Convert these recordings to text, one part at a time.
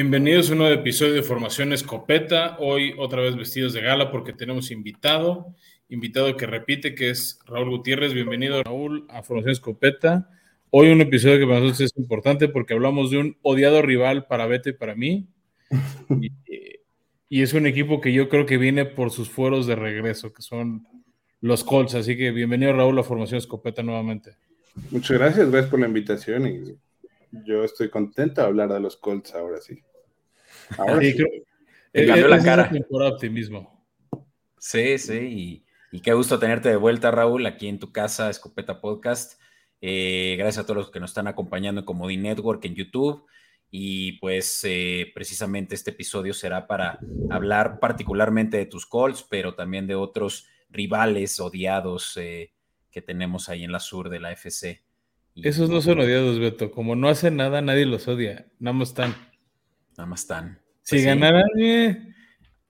Bienvenidos a un nuevo episodio de Formación Escopeta. Hoy otra vez vestidos de gala porque tenemos invitado, invitado que repite, que es Raúl Gutiérrez. Bienvenido Raúl a Formación Escopeta. Hoy un episodio que para nosotros es importante porque hablamos de un odiado rival para Beto y para mí. y, y es un equipo que yo creo que viene por sus fueros de regreso, que son los Colts. Así que bienvenido Raúl a Formación Escopeta nuevamente. Muchas gracias, gracias por la invitación y yo estoy contento de hablar de los Colts ahora sí. Ahora sí. Creo, cambió la cara. optimismo. Sí, sí, y, qué gusto tenerte de vuelta, Raúl, aquí en tu casa, Escopeta Podcast. Eh, gracias a todos los que nos están acompañando en Comodi Network en YouTube. Y pues eh, precisamente este episodio será para hablar particularmente de tus Colts, pero también de otros rivales odiados eh, que tenemos ahí en la sur de la FC. Esos no son odiados, Beto. Como no hacen nada, nadie los odia. Nada más están. Nada más están. Si pues ganaran.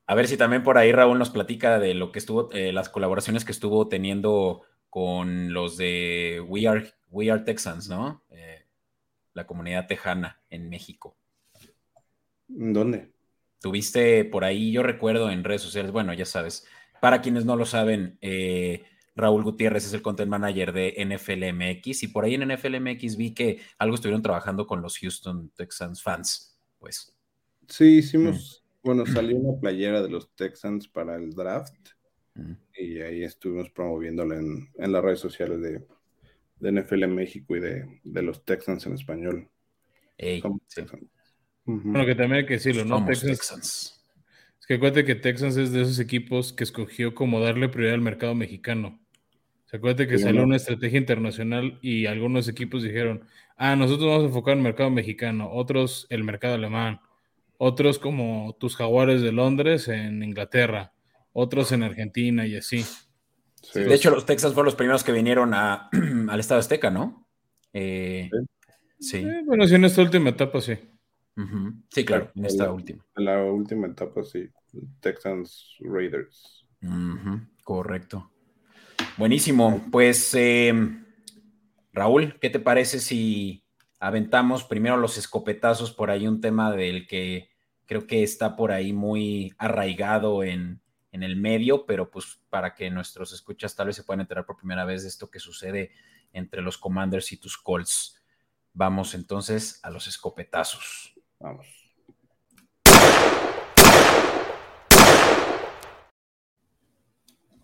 A ver si también por ahí Raúl nos platica de lo que estuvo, eh, las colaboraciones que estuvo teniendo con los de We Are, We Are Texans, ¿no? Eh, la comunidad tejana en México. ¿Dónde? Tuviste por ahí, yo recuerdo en redes sociales, bueno, ya sabes, para quienes no lo saben, eh, Raúl Gutiérrez es el content manager de NFLMX y por ahí en NFLMX vi que algo estuvieron trabajando con los Houston Texans fans, pues. Sí, hicimos, mm. bueno, salió una playera de los Texans para el draft mm. y ahí estuvimos promoviéndola en, las redes sociales de, de NFL México y de, los Texans en español. Bueno, que también hay que decirlo, ¿no? Texans. Es que acuérdate que Texans es de esos equipos que escogió como darle prioridad al mercado mexicano. Se acuerda que salió una estrategia internacional y algunos equipos dijeron, ah, nosotros vamos a enfocar en el mercado mexicano, otros el mercado alemán, otros como tus jaguares de Londres en Inglaterra, otros en Argentina y así. De hecho, los Texas fueron los primeros que vinieron a, al Estado Azteca, ¿no? Eh, sí. Eh, bueno, sí, en esta última etapa sí. Sí, claro, en esta última. En la última etapa sí, Texans Raiders. Correcto. Buenísimo. Pues, eh, Raúl, ¿qué te parece si aventamos primero los escopetazos por ahí? Un tema del que creo que está por ahí muy arraigado en, el medio, pero pues para que nuestros escuchas tal vez se puedan enterar por primera vez de esto que sucede entre los Commanders y tus Colts. Vamos entonces a los escopetazos. Vamos.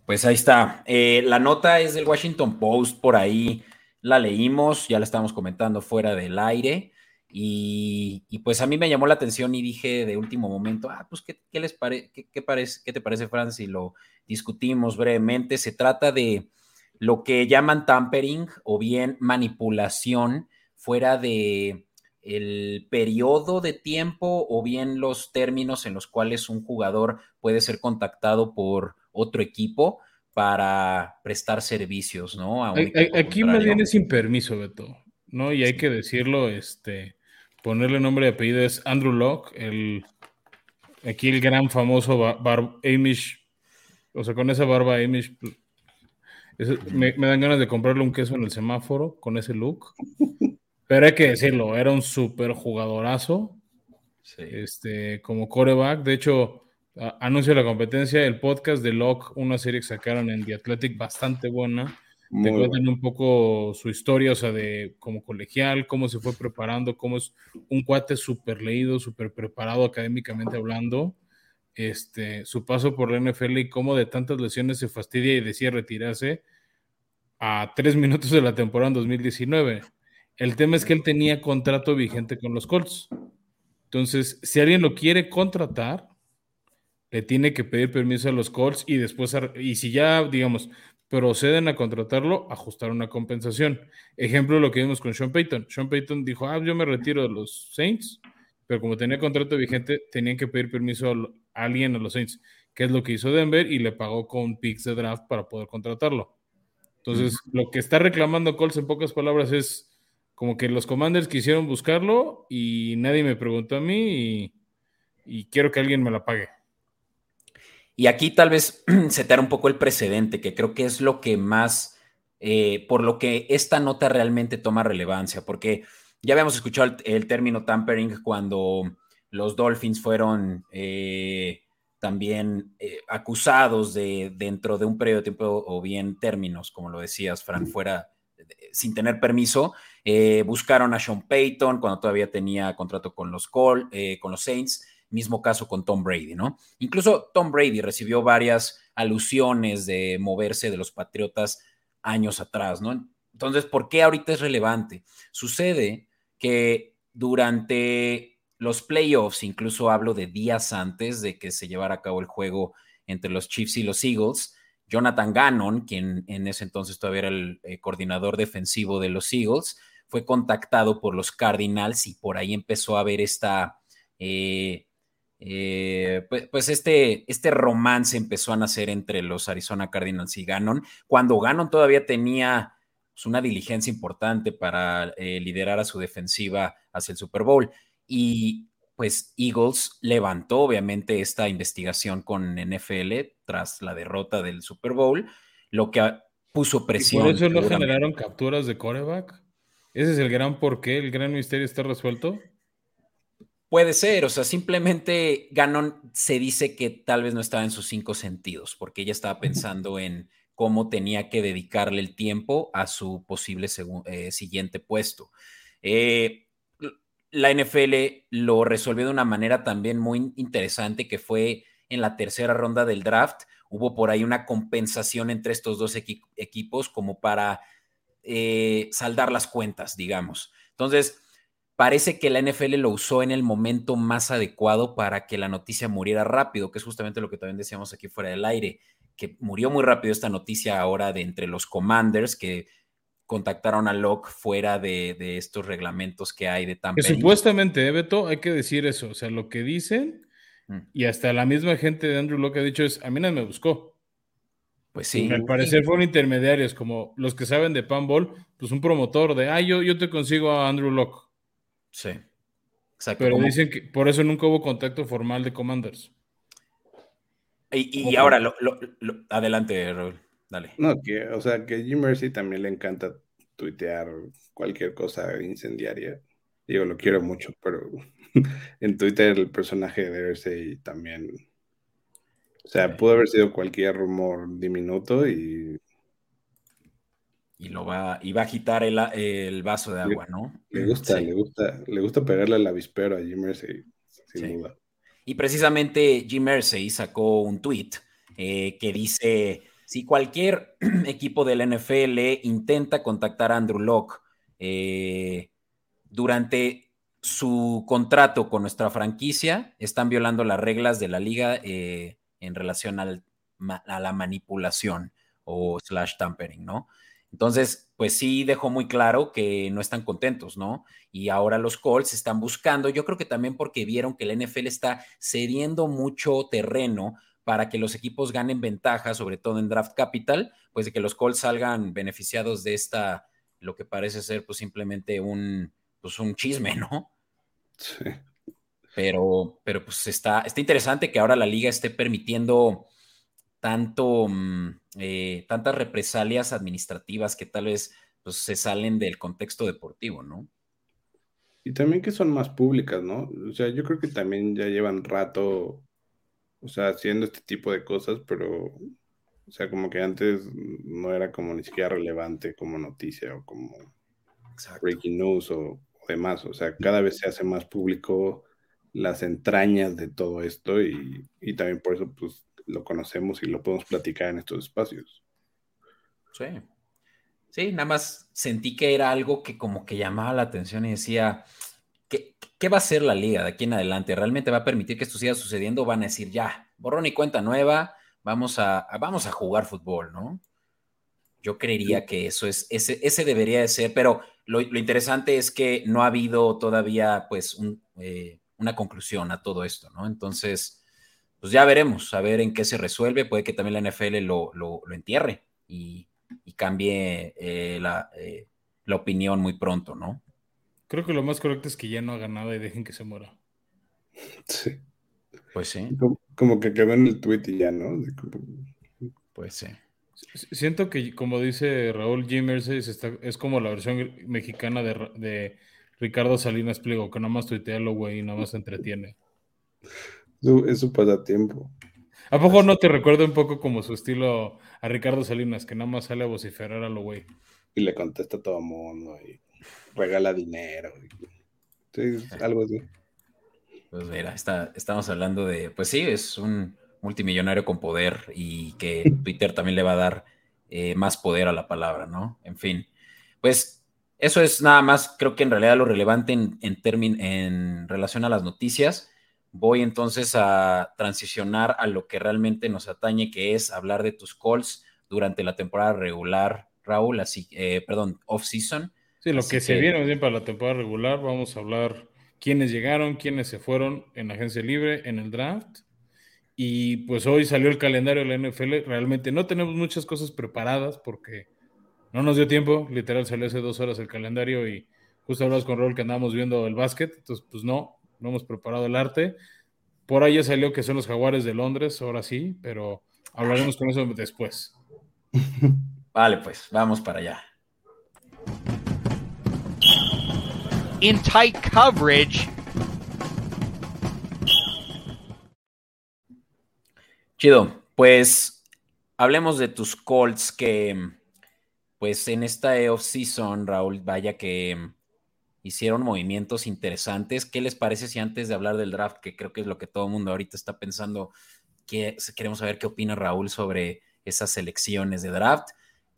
Pues ahí está. Eh, la nota es del Washington Post, por ahí la leímos, ya la estábamos comentando fuera del aire. Y, pues a mí me llamó la atención y dije de último momento, ah, pues ¿qué, les parece, qué, parece, qué te parece, Franz? Y lo discutimos brevemente. Se trata de lo que llaman tampering o bien manipulación fuera de el periodo de tiempo o bien los términos en los cuales un jugador puede ser contactado por otro equipo para prestar servicios, ¿no? aquí más bien es sin permiso, Beto, ¿no? Y hay que decirlo, este, ponerle nombre y apellido es Andrew Locke, el, aquí el gran famoso bar, Amish, o sea, con esa barba Amish, me, dan ganas de comprarle un queso en el semáforo con ese look. Pero hay que decirlo, era un súper jugadorazo. Este, como coreback. De hecho, anuncio la competencia, el podcast de Locke, una serie que sacaron en The Athletic bastante buena. Te cuentan un poco su historia, o sea, de como colegial, cómo se fue preparando, cómo es un cuate súper leído, súper preparado académicamente hablando. Este, su paso por la NFL y cómo de tantas lesiones se fastidia y decía retirarse a tres minutos de la temporada en 2019. El tema es que él tenía contrato vigente con los Colts. Entonces, si alguien lo quiere contratar, le tiene que pedir permiso a los Colts y después, y si ya, digamos, proceden a contratarlo, ajustar una compensación. Ejemplo, lo que vimos con Sean Payton. Sean Payton dijo, ah, yo me retiro de los Saints, pero como tenía contrato vigente, tenían que pedir permiso a alguien a los Saints, que es lo que hizo Denver y le pagó con picks de draft para poder contratarlo. Entonces, lo que está reclamando Colts en pocas palabras es como que los Commanders quisieron buscarlo y nadie me preguntó a mí y quiero que alguien me la pague. Y aquí tal vez se te hará un poco el precedente, que creo que es lo que más, eh, por lo que esta nota realmente toma relevancia, porque ya habíamos escuchado el, término tampering cuando los Dolphins fueron eh, también eh, acusados de dentro de un periodo de tiempo o bien términos, como lo decías, Frank, fuera sin tener permiso, buscaron a Sean Payton cuando todavía tenía contrato con los, con los Saints, mismo caso con Tom Brady, ¿no? Incluso Tom Brady recibió varias alusiones de moverse de los Patriotas años atrás, ¿no? Entonces, ¿por qué ahorita es relevante? Sucede que durante los playoffs, incluso hablo de días antes de que se llevara a cabo el juego entre los Chiefs y los Eagles, Jonathan Gannon, quien en ese entonces todavía era el eh, coordinador defensivo de los Eagles, fue contactado por los Cardinals y por ahí empezó a haber esta, eh, eh, pues, pues, este, este romance empezó a nacer entre los Arizona Cardinals y Gannon, cuando Gannon todavía tenía pues, una diligencia importante para liderar a su defensiva hacia el Super Bowl. Y pues Eagles levantó obviamente esta investigación con NFL tras la derrota del Super Bowl, lo que puso presión. ¿Y por eso no generaron capturas de coreback? ¿Ese es el gran porqué? ¿El gran misterio está resuelto? Puede ser, o sea, simplemente Gannon se dice que tal vez no estaba en sus cinco sentidos, porque ella estaba pensando en cómo tenía que dedicarle el tiempo a su posible eh, siguiente puesto. Eh, la NFL lo resolvió de una manera también muy interesante, que fue en la tercera ronda del draft. Hubo por ahí una compensación entre estos dos equipos como para eh, saldar las cuentas, digamos. Entonces, parece que la NFL lo usó en el momento más adecuado para que la noticia muriera rápido, que es justamente lo que también decíamos aquí fuera del aire, que murió muy rápido esta noticia ahora de entre los Commanders, que contactaron a Locke fuera de, estos reglamentos que hay de Tampa. Que supuestamente, ¿eh, Beto, hay que decir eso. O sea, lo que dicen, mm. y hasta la misma gente de Andrew Locke ha dicho es, a mí nadie me buscó. Pues sí. al parecer fueron intermediarios, como los que saben de Panball, pues un promotor de, ah, yo, yo te consigo a Andrew Locke. Sí. Exacto. Pero dicen que por eso nunca hubo contacto formal de Commanders. Y, ahora, lo, adelante, Raúl. Dale. No, que, o sea, que Jim Mercy también le encanta tuitear cualquier cosa incendiaria. Digo, lo quiero mucho, pero en Twitter el personaje de Mercy también. O sea, pudo haber sido cualquier rumor diminuto y. Y lo va, y va a agitar el, el vaso de agua, ¿no? Le gusta, le gusta, le gusta pegarle al avispero a Jim Mercy, sin duda. Y precisamente Jim Mercy sacó un tweet eh, que dice si cualquier equipo del NFL intenta contactar a Andrew Locke eh, durante su contrato con nuestra franquicia, están violando las reglas de la liga eh, en relación a la manipulación o slash tampering, ¿no? Entonces, pues sí dejó muy claro que no están contentos, ¿no? Y ahora los Colts están buscando, yo creo que también porque vieron que la NFL está cediendo mucho terreno para que los equipos ganen ventaja, sobre todo en draft capital, pues de que los Colts salgan beneficiados de esta, lo que parece ser pues simplemente un, pues un chisme, ¿no? Sí. Pero, pero pues está, está interesante que ahora la liga esté permitiendo tanto, mm, eh, tantas represalias administrativas que tal vez pues, se salen del contexto deportivo, ¿no? Y también que son más públicas, ¿no? O sea, yo creo que también ya llevan rato o sea, haciendo este tipo de cosas, pero, o sea, como que antes no era como ni siquiera relevante como noticia o como breaking news o, demás. O sea, cada vez se hace más público las entrañas de todo esto y, y también por eso, pues, lo conocemos y lo podemos platicar en estos espacios. Sí. Sí, nada más sentí que era algo que como que llamaba la atención y decía, ¿Qué, va a hacer la liga de aquí en adelante? ¿Realmente va a permitir que esto siga sucediendo? Van a decir, ya, borrón y cuenta nueva, vamos a, vamos a jugar fútbol, ¿no? Yo creería que eso es, ese, ese debería de ser, pero lo, interesante es que no ha habido todavía, pues, eh, una conclusión a todo esto, ¿no? Entonces, pues ya veremos, a ver en qué se resuelve. Puede que también la NFL lo, entierre y, cambie eh, la, eh, la opinión muy pronto, ¿no? Creo que lo más correcto es que ya no haga nada y dejen que se muera. Sí. Pues sí. Como, que quedó en el tweet y ya, ¿no? Pues sí. Siento que, como dice Raúl G. es como la versión mexicana de, Ricardo Salinas Pliego, que nada más tuitea lo güey y nada más se entretiene. Es su pasatiempo. ¿A poco no te recuerda un poco como su estilo a Ricardo Salinas, que nada más sale a vociferar a lo güey? Y le contesta a todo mundo y regala dinero. Sí, algo así. Pues mira, está, estamos hablando de, pues sí, es un multimillonario con poder y que Twitter también le va a dar eh, más poder a la palabra, ¿no? En fin, pues eso es nada más, creo que en realidad lo relevante en, en, en relación a las noticias. Voy entonces a transicionar a lo que realmente nos atañe, que es hablar de tus calls durante la temporada regular, Raúl, así, eh, perdón, off-season. Sí, lo que, se viene bien para la temporada regular, vamos a hablar quiénes llegaron, quiénes se fueron en la agencia libre, en el draft. Y pues hoy salió el calendario de la NFL. Realmente no tenemos muchas cosas preparadas porque no nos dio tiempo. Literal salió hace dos horas el calendario y justo hablamos con Raúl que andábamos viendo el básquet. Entonces, pues no, no hemos preparado el arte. Por ahí ya salió que son los jaguares de Londres, ahora sí, pero hablaremos con eso después. Vale, pues vamos para allá. In tight coverage. Chido, pues hablemos de tus Colts que, pues en esta off-season, Raúl, vaya que hicieron movimientos interesantes. ¿Qué les parece si antes de hablar del draft, que creo que es lo que todo el mundo ahorita está pensando, que queremos saber qué opina Raúl sobre esas selecciones de draft?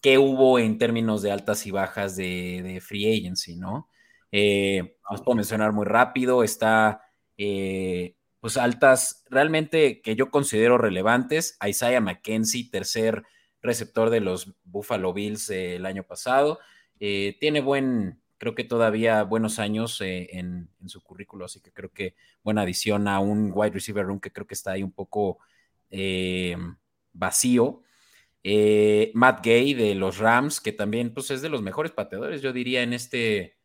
¿Qué hubo en términos de altas y bajas de, free agency, no? Eh, os puedo mencionar muy rápido, está eh, pues altas realmente que yo considero relevantes. Isaiah McKenzie, tercer receptor de los Buffalo Bills el año pasado. Eh, tiene buen, creo que todavía buenos años eh, en, su currículo, así que creo que buena adición a un wide receiver room que creo que está ahí un poco eh, vacío. Matt Gay de los Rams, que también pues, es de los mejores pateadores, yo diría, en este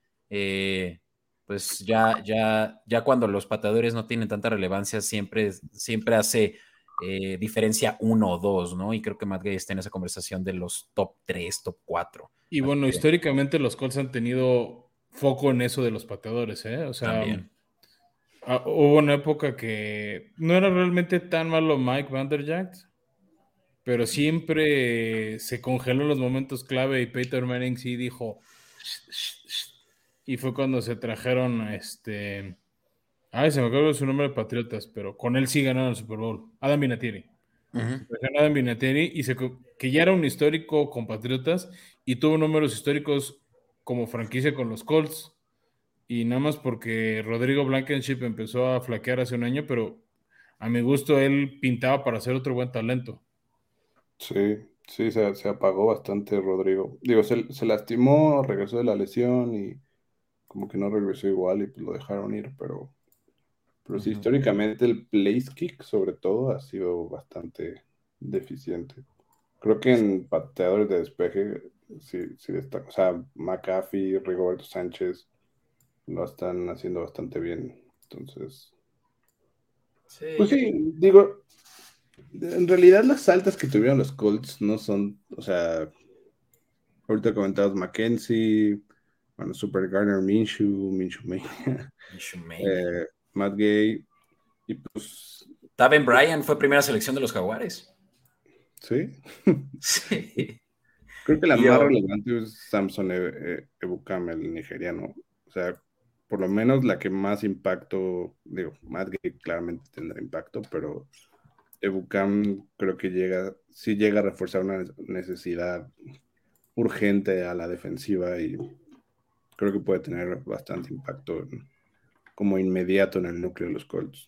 pues ya, ya, ya cuando los pateadores no tienen tanta relevancia, siempre, siempre hace eh, diferencia uno o dos, ¿no? Y creo que Matt Gay está en esa conversación de los top 3, top 4. Y bueno, históricamente los Colts han tenido foco en eso de los pateadores, ¿eh? O sea, ah, hubo una época que no era realmente tan malo Mike Vanderjagt, pero siempre se congeló en los momentos clave y Peter Manning sí dijo, y fue cuando se trajeron este. Ay, se me acuerdo su nombre de Patriotas, pero con él sí ganaron el Super Bowl. Adam Vinatieri. Adam Vinatieri y se, que ya era un histórico con Patriotas y tuvo números históricos como franquicia con los Colts. Y nada más porque Rodrigo Blankenship empezó a flaquear hace un año, pero a mi gusto él pintaba para ser otro buen talento. Sí, sí, se, apagó bastante Rodrigo. Digo, se, se lastimó, regresó de la lesión y como que no regresó igual y pues lo dejaron ir, pero, pero sí, históricamente el place kick sobre todo ha sido bastante deficiente. Creo que en pateadores de despeje sí, sí destaca, o sea, McAfee, Rigoberto Sánchez lo están haciendo bastante bien, entonces... Pues sí, digo, en realidad las altas que tuvieron los Colts no son, o sea, ahorita comentabas Mackenzie, bueno, Super Garner Minshew, Minshew Mania, eh, Matt Gay, y pues... Taven Bryan fue primera selección de los Jaguares. ¿Sí? Sí. Creo que la más relevante es Samson e-, Ebukam, el nigeriano. O sea, por lo menos la que más impacto, digo, Matt Gay claramente tendrá impacto, pero Ebukam creo que llega, sí llega a reforzar una necesidad urgente a la defensiva y creo que puede tener bastante impacto como inmediato en el núcleo de los Colts.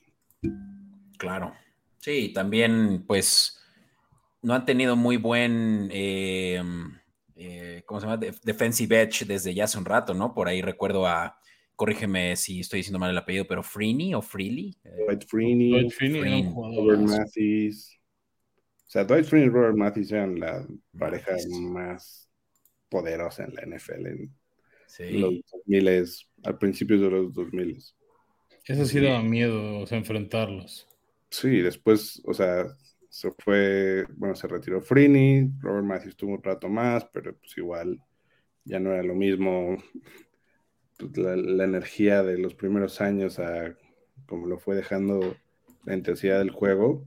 Claro. Sí, también pues no han tenido muy buen, eh, eh, ¿cómo se llama? defensive edge desde ya hace un rato, ¿no? Por ahí recuerdo a, corrígeme si estoy diciendo mal el apellido, pero Freeney o Freely. Dwight Freeney, Dwight Freeney Robert Matthews. O sea, Dwight Freeney y Robert Matthews eran la pareja más poderosa en la NFL en los 2000, al principio de los 2000. Eso sí daba miedo, enfrentarlos. Sí, después, o sea, se fue, bueno, se retiró Frini, Robert Matthews tuvo un rato más, pero pues igual ya no era lo mismo pues, la, energía de los primeros años a como lo fue dejando la intensidad del juego.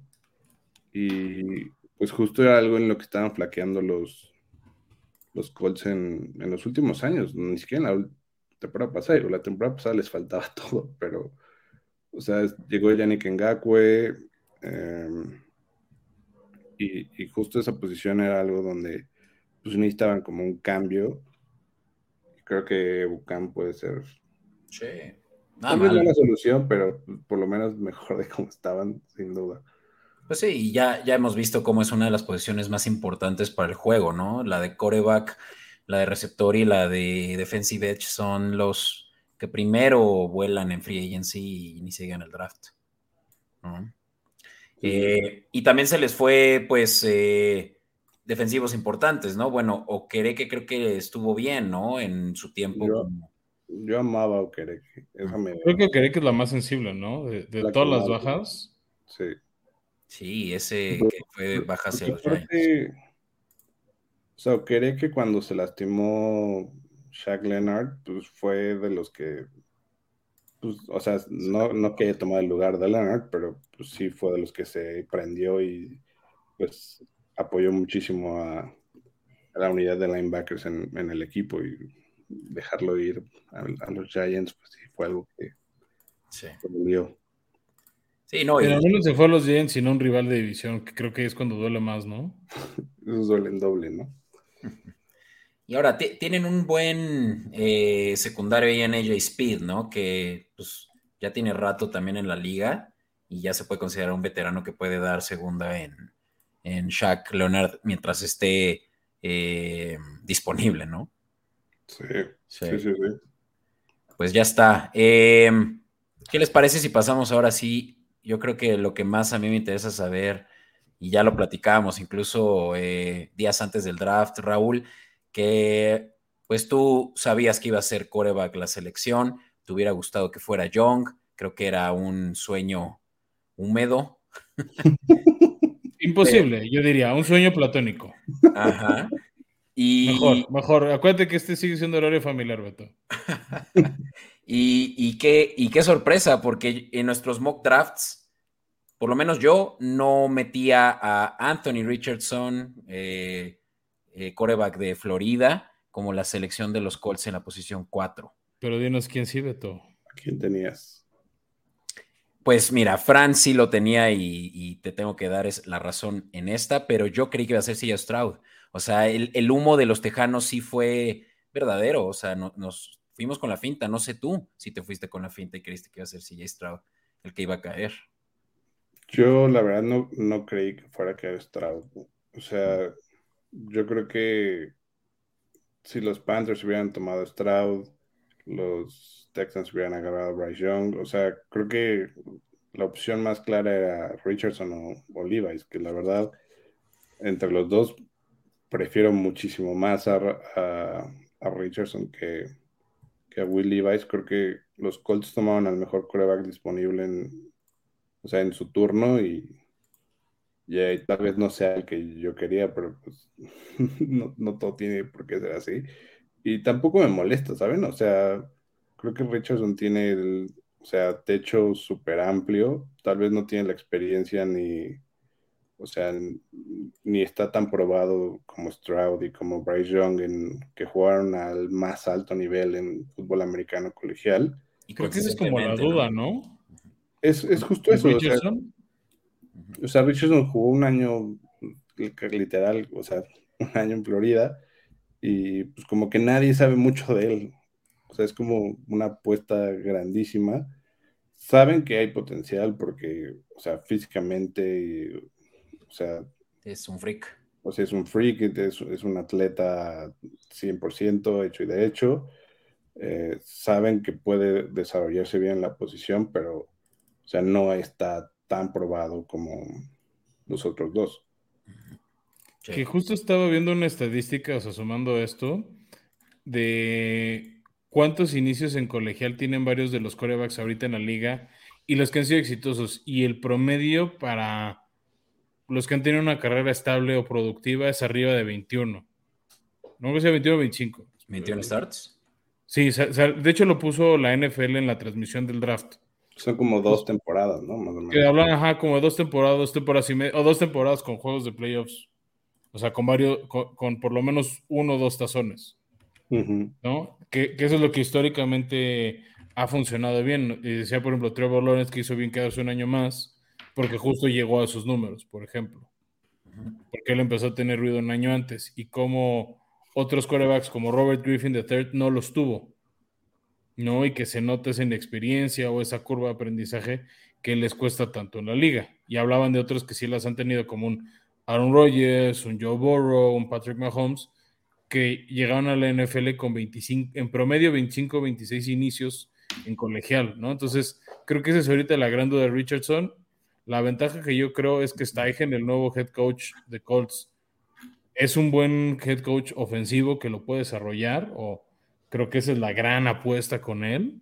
Y pues justo era algo en lo que estaban flaqueando los, los Colts en, los últimos años, ni siquiera en la temporada pasada, la temporada pasada les faltaba todo, pero, o sea, llegó Yannick Ngakwe, em, y, justo esa posición era algo donde pues necesitaban como un cambio. Creo que Bucan puede ser. Sí. no es la solución, pero por lo menos mejor de cómo estaban, sin duda. Pues sí, y ya, ya hemos visto cómo es una de las posiciones más importantes para el juego, ¿no? La de coreback, la de receptor y la de defensive edge son los que primero vuelan en free agency y ni siguen el draft. Eh, y también se les fue, pues, eh, defensivos importantes, ¿no? Bueno, Okereke creo que estuvo bien, ¿no? En su tiempo. Yo, amaba a Okereke. Creo que Okereke es la más sensible, ¿no? De, todas las bajas. Sí. Sí, ese que fue baja hacia los Giants. O sea, que cuando se lastimó Shaq Leonard, pues fue de los que, pues, o sea, no, no que haya tomado el lugar de Leonard, pero pues sí fue de los que se prendió y pues apoyó muchísimo a, la unidad de linebackers en, el equipo y dejarlo ir a, los Giants, pues sí fue algo que se Sí, no. Pero no se fue a los Giants, sino un rival de división, que creo que es cuando duele más, ¿no? Esos duelen doble, ¿no? Y ahora tienen un buen eh, secundario ahí en AJ Speed, ¿no? Que pues ya tiene rato también en la liga y ya se puede considerar un veterano que puede dar segunda en, en Shaq Leonard mientras esté eh, disponible, ¿no? Sí, sí, sí, sí. Pues ya está. Eh, ¿Qué les parece si pasamos ahora sí yo creo que lo que más a mí me interesa saber, y ya lo platicábamos incluso eh, días antes del draft, Raúl, que pues tú sabías que iba a ser coreback la selección, te hubiera gustado que fuera Young, creo que era un sueño húmedo. Imposible, yo diría, un sueño platónico. Ajá. Y... Mejor, mejor. Acuérdate que este sigue siendo horario familiar, Beto. Y, qué, y qué sorpresa, porque en nuestros mock drafts, por lo menos yo no metía a Anthony Richardson, eh, eh, coreback de Florida, como la selección de los Colts en la posición 4. Pero dinos quién sí, Beto. ¿A quién tenías? Pues mira, Fran sí lo tenía y, te tengo que dar la razón en esta, pero yo creí que iba a ser Silla Stroud. O sea, el, humo de los Tejanos sí fue verdadero. O sea, nos, fuimos con la finta, no sé tú si te fuiste con la finta y creíste que iba a ser CJ Stroud el que iba a caer. Yo la verdad no, no creí que fuera a caer Stroud. O sea, yo creo que si los Panthers hubieran tomado Stroud, los Texans hubieran agarrado a Bryce Young. O sea, creo que la opción más clara era Richardson o, Levi's, que la verdad, entre los dos, prefiero muchísimo más a Richardson que, que a Will. Creo que los Colts tomaron al mejor coreback disponible en, o sea, en su turno y, tal vez no sea el que yo quería, pero pues no, todo tiene por qué ser así. Y tampoco me molesta, ¿saben? O sea, creo que Richardson tiene el, o sea, techo súper amplio. Tal vez no tiene la experiencia ni, o sea, ni está tan probado como Stroud y como Bryce Young en que jugaron al más alto nivel en fútbol americano colegial. Y creo que esa es como la duda, ¿no? Es, justo eso. Richardson? O sea, Richardson jugó un año literal, o sea, un año en Florida y pues como que nadie sabe mucho de él. O sea, es como una apuesta grandísima. Saben que hay potencial porque, o sea, físicamente o sea. Es un freak. O sea, es un freak, es, es un atleta 100% hecho y de hecho. Eh, saben que puede desarrollarse bien la posición, pero, o sea, no está tan probado como los otros dos. Que justo estaba viendo una estadística, o sea, sumando esto, de cuántos inicios en colegial tienen varios de los corebacks ahorita en la liga y los que han sido exitosos. Y el promedio para los que han tenido una carrera estable o productiva es arriba de 21. No que sea 21 o 25. ¿21 starts? Sí, de hecho lo puso la NFL en la transmisión del draft. Son como dos temporadas, ¿no? Más o menos. Que hablan, ajá, como dos temporadas, dos temporadas y media, o dos temporadas con juegos de playoffs. O sea, con varios, con, con por lo menos uno o dos tazones. ¿no? Que, que eso es lo que históricamente ha funcionado bien. Y decía, por ejemplo, Trevor Lawrence que hizo bien quedarse un año más, porque justo llegó a esos números, por ejemplo. Porque él empezó a tener ruido un año antes. Y como otros quarterbacks como Robert Griffin III no los tuvo. ¿No? Y que se nota esa inexperiencia o esa curva de aprendizaje que les cuesta tanto en la liga. Y hablaban de otros que sí las han tenido, como un Aaron Rodgers, un Joe Burrow, un Patrick Mahomes, que llegaron a la NFL con 25, en promedio 25, 26 inicios en colegial, ¿no? Entonces, creo que esa es ahorita la gran duda de Richardson. La ventaja que yo creo es que Steichen, el nuevo head coach de Colts, es un buen head coach ofensivo que lo puede desarrollar, o creo que esa es la gran apuesta con él.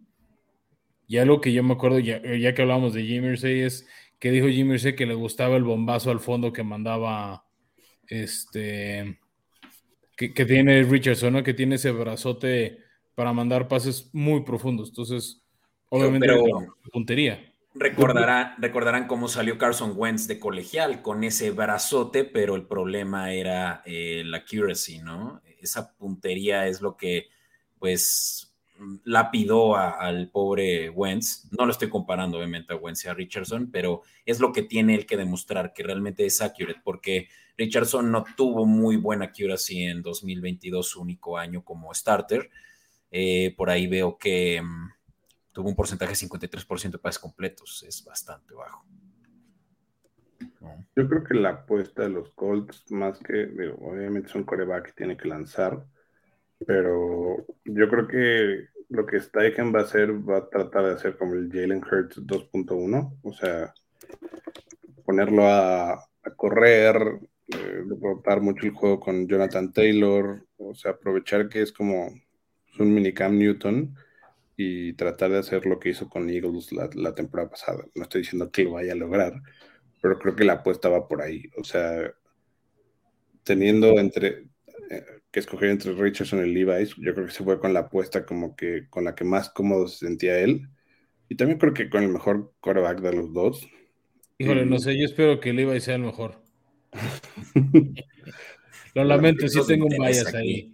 Y algo que yo me acuerdo, ya, ya que hablábamos de Jimmy Irsay, es que dijo Jimmy Irsay que le gustaba el bombazo al fondo que mandaba este que, que tiene Richardson, ¿no? Que tiene ese brazote para mandar pases muy profundos. Entonces, obviamente, pero- puntería. Recordará, recordarán cómo salió Carson Wentz de colegial con ese brazote, pero el problema era eh, la accuracy, ¿no? Esa puntería es lo que, pues, lapidó a- al pobre Wentz. No lo estoy comparando, obviamente, a Wentz y a Richardson, pero es lo que tiene él que demostrar, que realmente es accurate, porque Richardson no tuvo muy buena accuracy en 2022, su único año como starter. Eh, por ahí veo que mm, tuvo un porcentaje de 53% de pases completos, es bastante bajo. Yo creo que la apuesta de los Colts, más que, obviamente es un coreback que tiene que lanzar, pero yo creo que lo que Steichen va a hacer, va a tratar de hacer como el Jalen Hurts 2.1, o sea, ponerlo a, a correr, eh, mucho el juego con Jonathan Taylor, o sea, aprovechar que es como un mini Cam Newton y tratar de hacer lo que hizo con Eagles la, la temporada pasada. No estoy diciendo que lo vaya a lograr, pero creo que la apuesta va por ahí. O sea, teniendo entre eh, que escoger entre Richardson y Levi's, yo creo que se fue con la apuesta como que con la que más cómodo se sentía él. Y también creo que con el mejor quarterback de los dos. Híjole, Mm. no sé, yo espero que Levi sea el mejor. Lo lamento, sí tengo un bias aquí. ahí.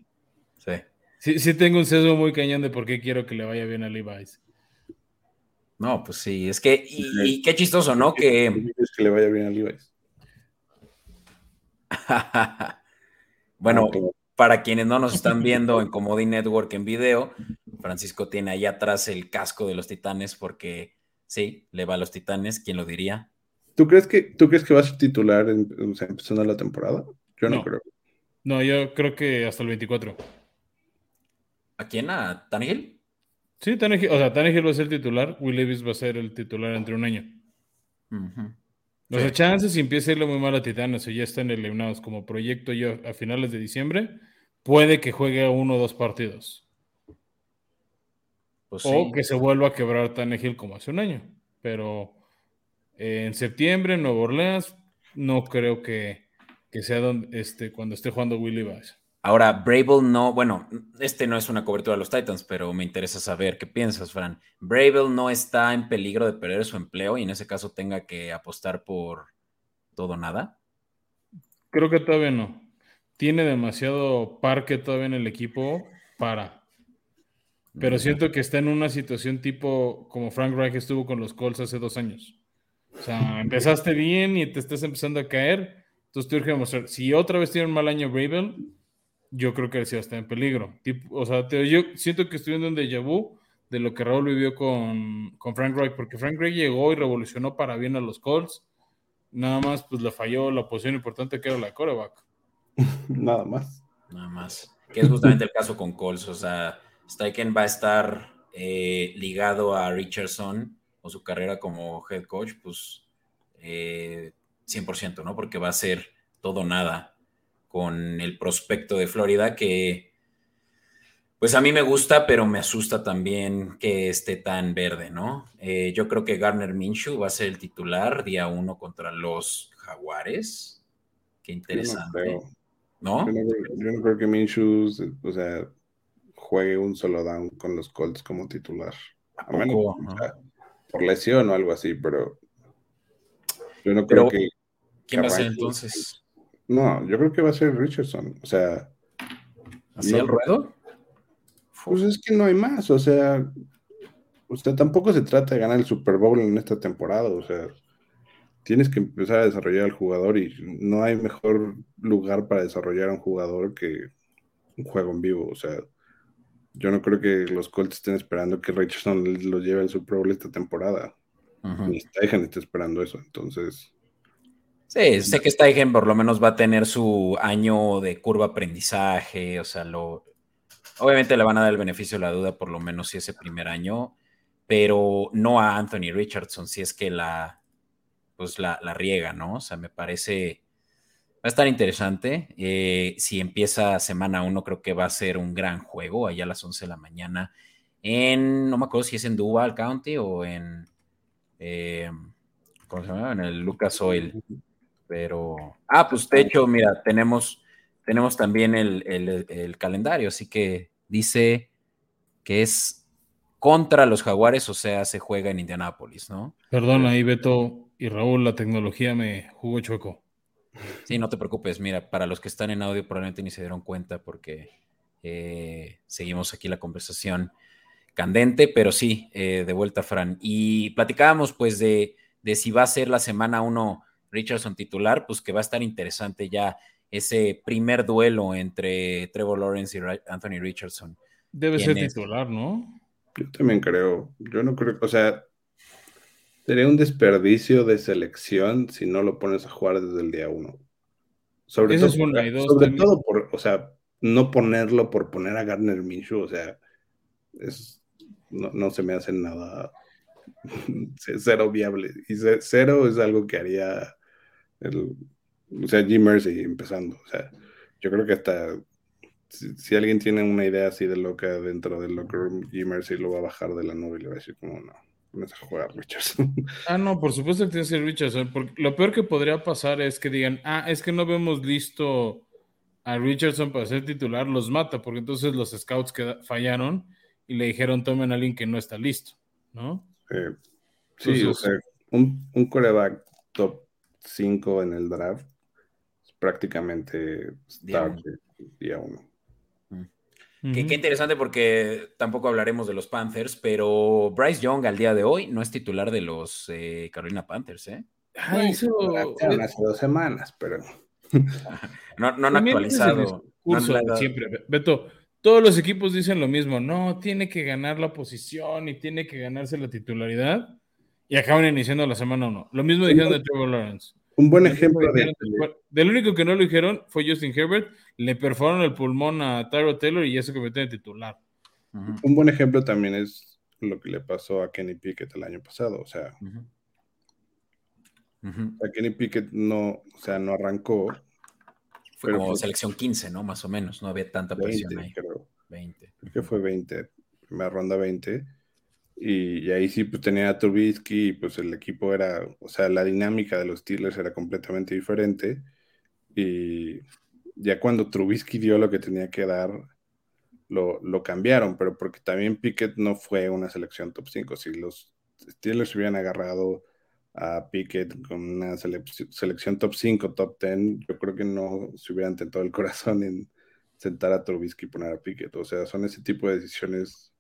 Sí. Sí, tengo un sesgo muy cañón de por qué quiero que le vaya bien a Levi's. No, pues sí, es que, y, y qué chistoso, ¿no? Que, Es que le vaya bien a Levi's. bueno, para quienes no nos están viendo en Comedy Network en video, Francisco tiene ahí atrás el casco de los titanes porque sí, le va a los titanes, ¿quién lo diría? ¿Tú crees que tú crees que va a ser titular en, o sea, empezando la temporada? Yo no, No. creo. No, yo creo que hasta el 24. ¿A quién? ¿A Tannehill? Sí, Tannehill, o sea, Tannehill va a ser titular, Will Levis va a ser el titular entre un año. O sea, chances si empieza a irle muy mal a Titanes o ya están eliminados como proyecto yo a finales de diciembre, puede que juegue uno o dos partidos. Pues O sí. que se vuelva a quebrar Tannehill como hace un año. Pero eh, en septiembre, en Nueva Orleans, no creo que, que sea donde, este, cuando esté jugando Willy Bass. Ahora, Brable no, bueno, este no es una cobertura de los Titans, pero me interesa saber qué piensas, Fran. Brable no está en peligro de perder su empleo y en ese caso tenga que apostar por todo nada. Creo que todavía no. Tiene demasiado parque todavía en el equipo para. Pero siento que está en una situación tipo como Frank Reich estuvo con los Colts hace dos años. O sea, empezaste bien y te estás empezando a caer. Entonces te urge demostrar. Si otra vez tiene un mal año Bravel, yo creo que sí va a estar en peligro. Tipo, o sea, te- yo siento que estoy viendo un déjà vu de lo que Raúl vivió con, con Frank Reich, porque Frank Reich llegó y revolucionó para bien a los Colts. Nada más, pues le falló la posición importante que era la coreback. Nada más. Nada más. Que es justamente el caso con Colts. O sea, Steichen va a estar eh, ligado a Richardson o su carrera como head coach, pues eh, 100%, ¿no? Porque va a ser todo o nada con el prospecto de Florida que, pues a mí me gusta, pero me asusta también que esté tan verde, ¿no? Eh, yo creo que Garner Minshew va a ser el titular día uno contra los Jaguares. Qué Yo no interesante. ¿No? Yo no, creo- yo no creo que Minshew, o sea, juegue un solo down con los Colts como titular. A menos por lesión o algo así, pero yo no creo que. ¿Quién va a ser entonces? No, yo creo que va a ser Richardson. O sea. ¿Así el ruedo? Pues es que no hay más. O sea, usted tampoco se trata de ganar el Super Bowl en esta temporada. O sea, tienes que empezar a desarrollar al jugador y no hay mejor lugar para desarrollar a un jugador que un juego en vivo. O sea, yo no creo que los Colts estén esperando que Richardson lo lleve al Super Bowl esta temporada. Ni Steichen está esperando eso. Entonces. Sí, sé que Steichen por lo menos va a tener su año de curva aprendizaje. O sea, lo. Obviamente le van a dar el beneficio de la duda, por lo menos si ese primer año, pero no a Anthony Richardson, si es que la, pues la, la riega, ¿no? O sea, me parece, Va a estar interesante. Eh, si empieza semana 1, creo que va a ser un gran juego, allá a las 11 de la mañana. En, no me acuerdo si es en Duval County o en, eh, ¿cómo se llama? En el Lucas Oil. Pero, ah, pues de hecho, mira, tenemos, tenemos también el, el calendario, así que dice que es contra los Jaguares, o sea, se juega en Indianápolis, ¿no? Perdón, ahí Beto y Raúl, la tecnología me jugó chueco. Sí, no te preocupes. Mira, para los que están en audio probablemente ni se dieron cuenta porque eh, seguimos aquí la conversación candente, pero sí, eh, de vuelta, Fran. Y platicábamos pues de, de si va a ser la semana uno Richardson titular, pues que va a estar interesante ya ese primer duelo entre Trevor Lawrence y Anthony Richardson. Debe ser titular, ¿no? Yo también creo. Yo no creo, o sea, Sería un desperdicio de selección si no lo pones a jugar desde el día uno. Sobre, todo, sobre todo por, o sea, no ponerlo por poner a Gardner Minshew, o sea, es, no, se me hace nada cero viable. Y cero es algo que haría el, o sea, Jim Mercy empezando. O sea, yo creo que hasta si, alguien tiene una idea así de loca dentro del locker room, Jim Mercy lo va a bajar de la nube y le va a decir como no a jugar Richardson. Ah, no, por supuesto que tiene que ser Richardson. Porque lo peor que podría pasar es que digan, ah, es que no vemos listo a Richardson para ser titular, los mata, porque entonces los scouts que fallaron y le dijeron tomen a alguien que no está listo, ¿no? sí, o sea, un, un coreback top 5 en el draft es prácticamente start día 1. Qué, interesante porque tampoco hablaremos de los Panthers, pero Bryce Young al día de hoy no es titular de los eh, Carolina Panthers, ¿eh? hace dos semanas, pero... no, no han actualizado. siempre, Beto, todos los equipos dicen lo mismo, no, tiene que ganar la posición y tiene que ganarse la titularidad y acaban iniciando la semana uno. Lo mismo dijeron de Trevor Lawrence. Un buen ejemplo de... Del único que no lo dijeron fue Justin Herbert. Le perforaron el pulmón a Tyro Taylor y ya se convirtió en titular. Un buen ejemplo también es lo que le pasó a Kenny Pickett el año pasado. O sea, a Kenny Pickett no, o sea, no arrancó. Fue como selección 15, ¿no? Más o menos. No había tanta presión ahí. Creo. 20. Creo que fue 20. Me ronda 20 y, ahí sí, pues tenía a Trubisky y pues el equipo era, o sea, la dinámica de los Steelers era completamente diferente. Y ya cuando Trubisky dio lo que tenía que dar, lo, lo cambiaron, pero porque también Pickett no fue una selección top 5. Si los Steelers hubieran agarrado a Pickett con una selección top 5, top 10, yo creo que no se hubieran tentado el corazón en sentar a Trubisky y poner a Pickett. O sea, son ese tipo de decisiones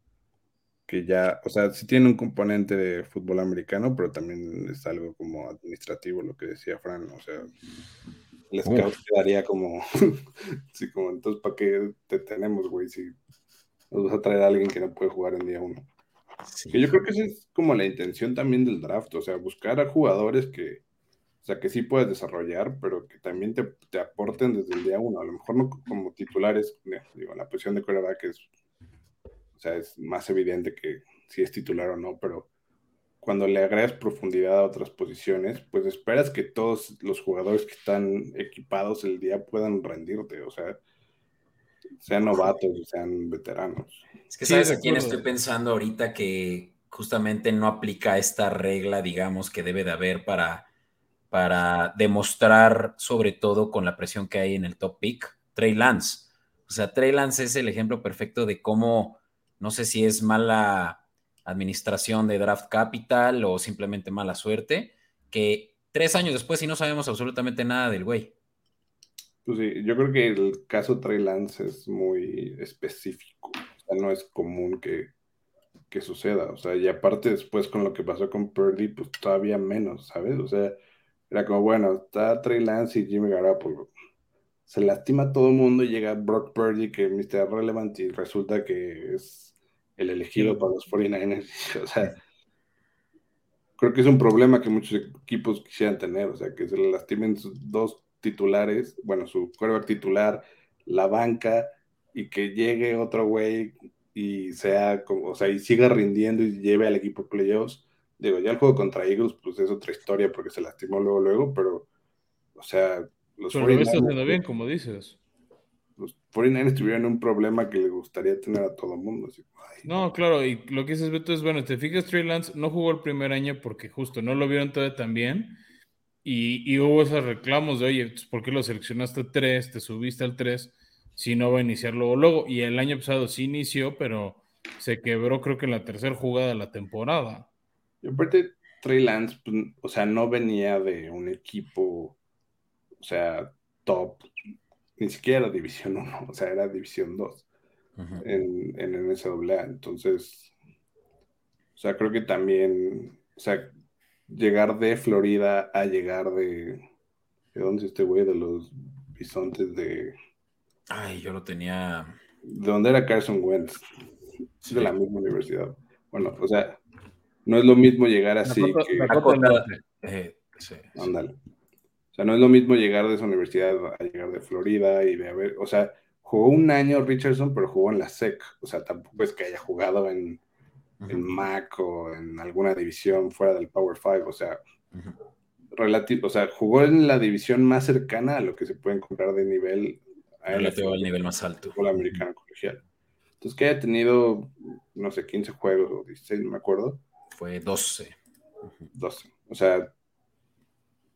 que ya, o sea, sí tiene un componente de fútbol americano, pero también es algo como administrativo, lo que decía Fran, o sea, el scout quedaría como, sí, como, entonces, ¿para qué te tenemos, güey? Si nos vas a traer a alguien que no puede jugar en día uno. Que yo creo que esa es como la intención también del draft, o sea, buscar a jugadores que, o sea, que sí puedes desarrollar, pero que también te, te aporten desde el día uno, a lo mejor no como titulares, digo, la posición de que es o sea, es más evidente que si es titular o no, pero cuando le agregas profundidad a otras posiciones, pues esperas que todos los jugadores que están equipados el día puedan rendirte, o sea, sean novatos, sean veteranos. Es que sabes a quién estoy pensando ahorita que justamente no aplica esta regla, digamos, que debe de haber para, para demostrar, sobre todo con la presión que hay en el top pick, Trey Lance. O sea, Trey Lance es el ejemplo perfecto de cómo no sé si es mala administración de draft capital o simplemente mala suerte, que tres años después y no sabemos absolutamente nada del güey. Pues sí, yo creo que el caso Trey Lance es muy específico. O sea, no es común que, que suceda. O sea, y aparte después con lo que pasó con Purdy, pues todavía menos, ¿sabes? O sea, era como, bueno, está Trey Lance y Jimmy Garoppolo. Se lastima todo el mundo y llega Brock Purdy, que es Mr. Relevant, y resulta que es el elegido para los 49ers. O sea, creo que es un problema que muchos equipos quisieran tener. O sea, que se le lastimen sus dos titulares, bueno, su quarterback titular, la banca, y que llegue otro güey y sea como, o sea, y siga rindiendo y lleve al equipo playoffs. Digo, ya el juego contra Eagles, pues es otra historia porque se lastimó luego, luego, pero, o sea, los pero lo está haciendo bien, como dices. Los 49ers tuvieron un problema que le gustaría tener a todo el mundo. Así, no, claro, y lo que dices, Beto, es bueno, te fijas, Trey Lance no jugó el primer año porque justo no lo vieron todavía tan bien. Y, y, hubo esos reclamos de, oye, pues, ¿por qué lo seleccionaste 3? Te subiste al 3 si no va a iniciar luego, luego. Y el año pasado sí inició, pero se quebró creo que en la tercera jugada de la temporada. Y aparte, Trey Lance, pues, o sea, no venía de un equipo, o sea, top, ni siquiera División 1, o sea, era División 2 en, en NCAA. Entonces, o sea, creo que también, o sea, llegar de Florida a llegar de. ¿De dónde es este güey? De los bisontes de. Ay, yo lo tenía. ¿De dónde era Carson Wentz? De la misma universidad. Bueno, o sea, no es lo mismo llegar así que. Eh, sí, Ándale. O sea, no es lo mismo llegar de esa universidad a llegar de Florida y de haber. O sea, jugó un año Richardson, pero jugó en la SEC. O sea, tampoco es que haya jugado en en MAC o en alguna división fuera del Power Five, o sea, relativo, o sea, jugó en la división más cercana a lo que se puede encontrar de nivel relativo al nivel más alto. el americano colegial. Entonces, que haya tenido, no sé, 15 juegos o 16, no me acuerdo. Fue 12. 12. O sea,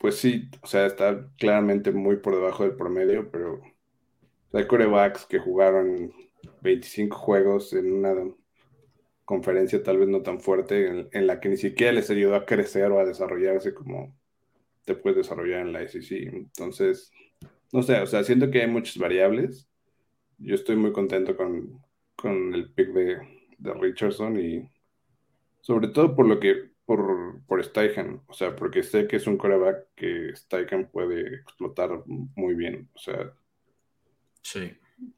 pues sí, o sea, está claramente muy por debajo del promedio, pero hay corebacks que jugaron 25 juegos en una conferencia tal vez no tan fuerte, en, la que ni siquiera les ayudó a crecer o a desarrollarse como te puedes desarrollar en la SEC. Entonces, no sé, o sea, siento que hay muchas variables. Yo estoy muy contento con, el pick de, Richardson y sobre todo por lo que, por, por Steichen, o sea, porque sé que es un coreback que Steichen puede explotar muy bien, o sea. Sí.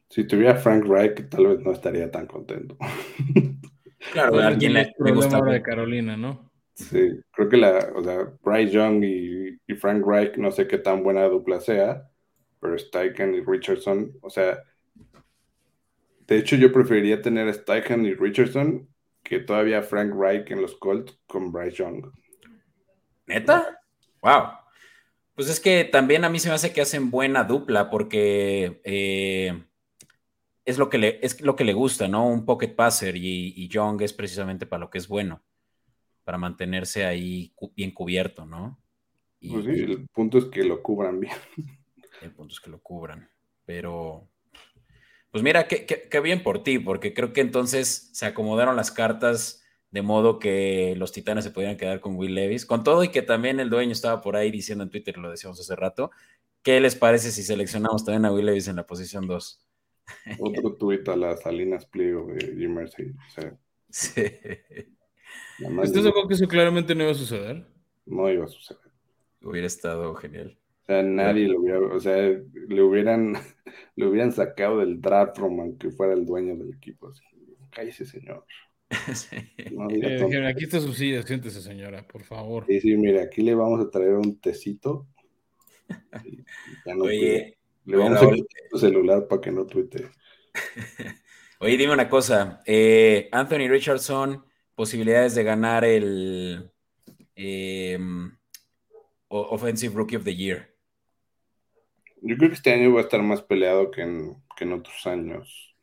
Si tuviera Frank Reich, tal vez no estaría tan contento. Claro, alguien le, gusta. de Carolina, ¿no? Sí, creo que la, o sea, Bryce Young y, Frank Reich, no sé qué tan buena dupla sea, pero Steichen y Richardson, o sea, de hecho yo preferiría tener a Steichen y Richardson que todavía Frank Reich en los Colts con Bryce Young. ¿Neta? Wow. Pues es que también a mí se me hace que hacen buena dupla porque eh, es lo que le, es lo que le gusta, ¿no? Un pocket passer y, Young es precisamente para lo que es bueno, para mantenerse ahí bien cubierto, ¿no? pues sí, el punto es que lo cubran bien. El punto es que lo cubran, pero pues mira, qué, qué, bien por ti, porque creo que entonces se acomodaron las cartas de modo que los titanes se podían quedar con Will Levis, con todo y que también el dueño estaba por ahí diciendo en Twitter, lo decíamos hace rato, ¿qué les parece si seleccionamos también a Will Levis en la posición 2? Otro tuit a las Salinas Pliego de Jim Mercy. sí. ¿Estás de acuerdo que eso claramente no iba a suceder? No iba a suceder. Hubiera estado genial. O sea, nadie lo hubiera, o sea, le hubieran, le hubieran sacado del draft room que fuera el dueño del equipo. Cállese, señor. aquí está su silla, siéntese, señora, por favor. Sí, sí, mira, aquí le vamos a traer un tecito. Oye, le vamos a quitar tu celular para que no tuite. Oye, dime una cosa. Eh, Anthony Richardson, posibilidades de ganar el em, Offensive Rookie of the Year. Yo creo que este año va a estar más peleado que en, otros años.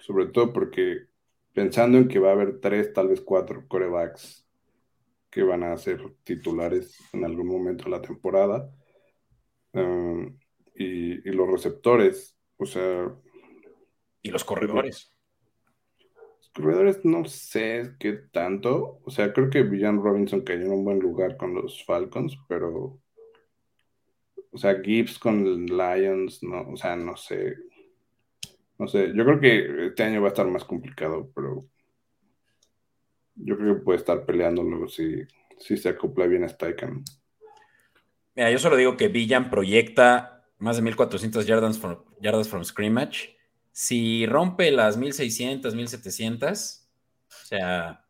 Sobre todo porque pensando en que va a haber tres, tal vez cuatro corebacks que van a ser titulares en algún momento de la temporada. Um, y, los receptores, o sea... Y los corredores. corredores no sé qué tanto. O sea, creo que Villan Robinson cayó en un buen lugar con los Falcons, pero. O sea, Gibbs con Lions, no, o sea, no sé. No sé, yo creo que este año va a estar más complicado, pero yo creo que puede estar peleándolo si, si se acopla bien a Steichen. Mira, yo solo digo que Villan proyecta más de 1400 yardas from, yardas from scrimmage. Si rompe las 1600, 1700, o sea,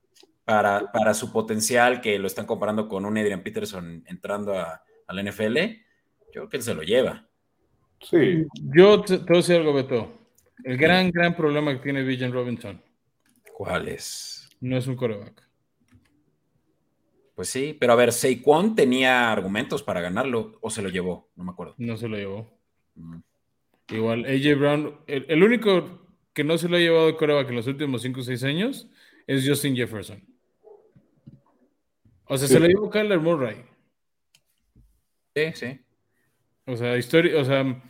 para, para su potencial, que lo están comparando con un Adrian Peterson entrando a, a la NFL, yo creo que él se lo lleva. Sí. Yo te, te voy a decir algo, Beto. El gran, gran problema que tiene Villan Robinson ¿Cuál es? no es un coreback. Pues sí, pero a ver, Saquon tenía argumentos para ganarlo, o se lo llevó, no me acuerdo. No se lo llevó. Mm. Igual, AJ Brown, el, el único que no se lo ha llevado de coreback en los últimos 5 o 6 años es Justin Jefferson. O sea, Sí. se lo llevó Kyler Murray. Sí, sí. O sea, historia, o sea,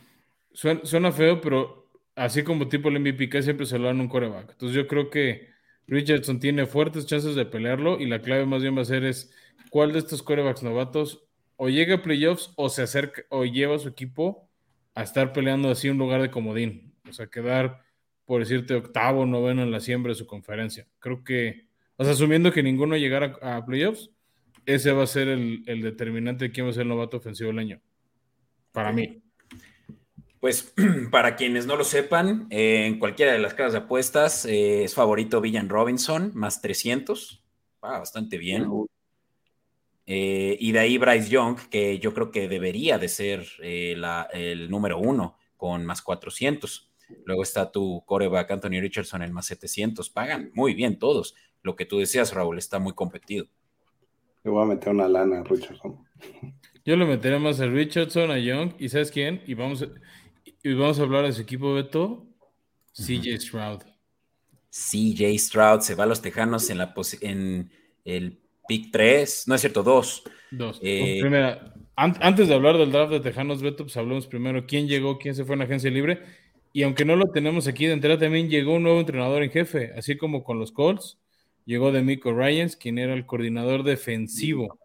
suena, feo, pero así como tipo el MVP, siempre se lo dan un coreback. Entonces yo creo que Richardson tiene fuertes chances de pelearlo y la clave más bien va a ser es cuál de estos corebacks novatos o llega a playoffs o se acerca o lleva a su equipo a estar peleando así un lugar de comodín. O sea, quedar, por decirte, octavo, noveno en la siembra de su conferencia. Creo que, o sea, asumiendo que ninguno llegara a playoffs, ese va a ser el, el determinante de quién va a ser el novato ofensivo del año. Para mí. Pues para quienes no lo sepan, eh, en cualquiera de las casas de apuestas eh, es favorito Villan Robinson, más 300. Ah, bastante bien. Eh, y de ahí Bryce Young, que yo creo que debería de ser eh, la- el número uno, con más 400. Luego está tu coreback Anthony Richardson en más 700. Pagan muy bien todos. Lo que tú decías, Raúl, está muy competido. Le voy a meter una lana a Richardson. Yo le meteré más a Richardson, a Young, y ¿sabes quién? Y vamos a, y vamos a hablar de su equipo, Beto. CJ Stroud. CJ Stroud se va a los Tejanos en, la en el pick 3, no es cierto, 2. Dos. Eh, Primera, an- antes de hablar del draft de Tejanos, Beto, pues hablemos primero quién llegó, quién se fue en agencia libre. Y aunque no lo tenemos aquí de entrada, también llegó un nuevo entrenador en jefe, así como con los Colts. Llegó Demico Ryans, quien era el coordinador defensivo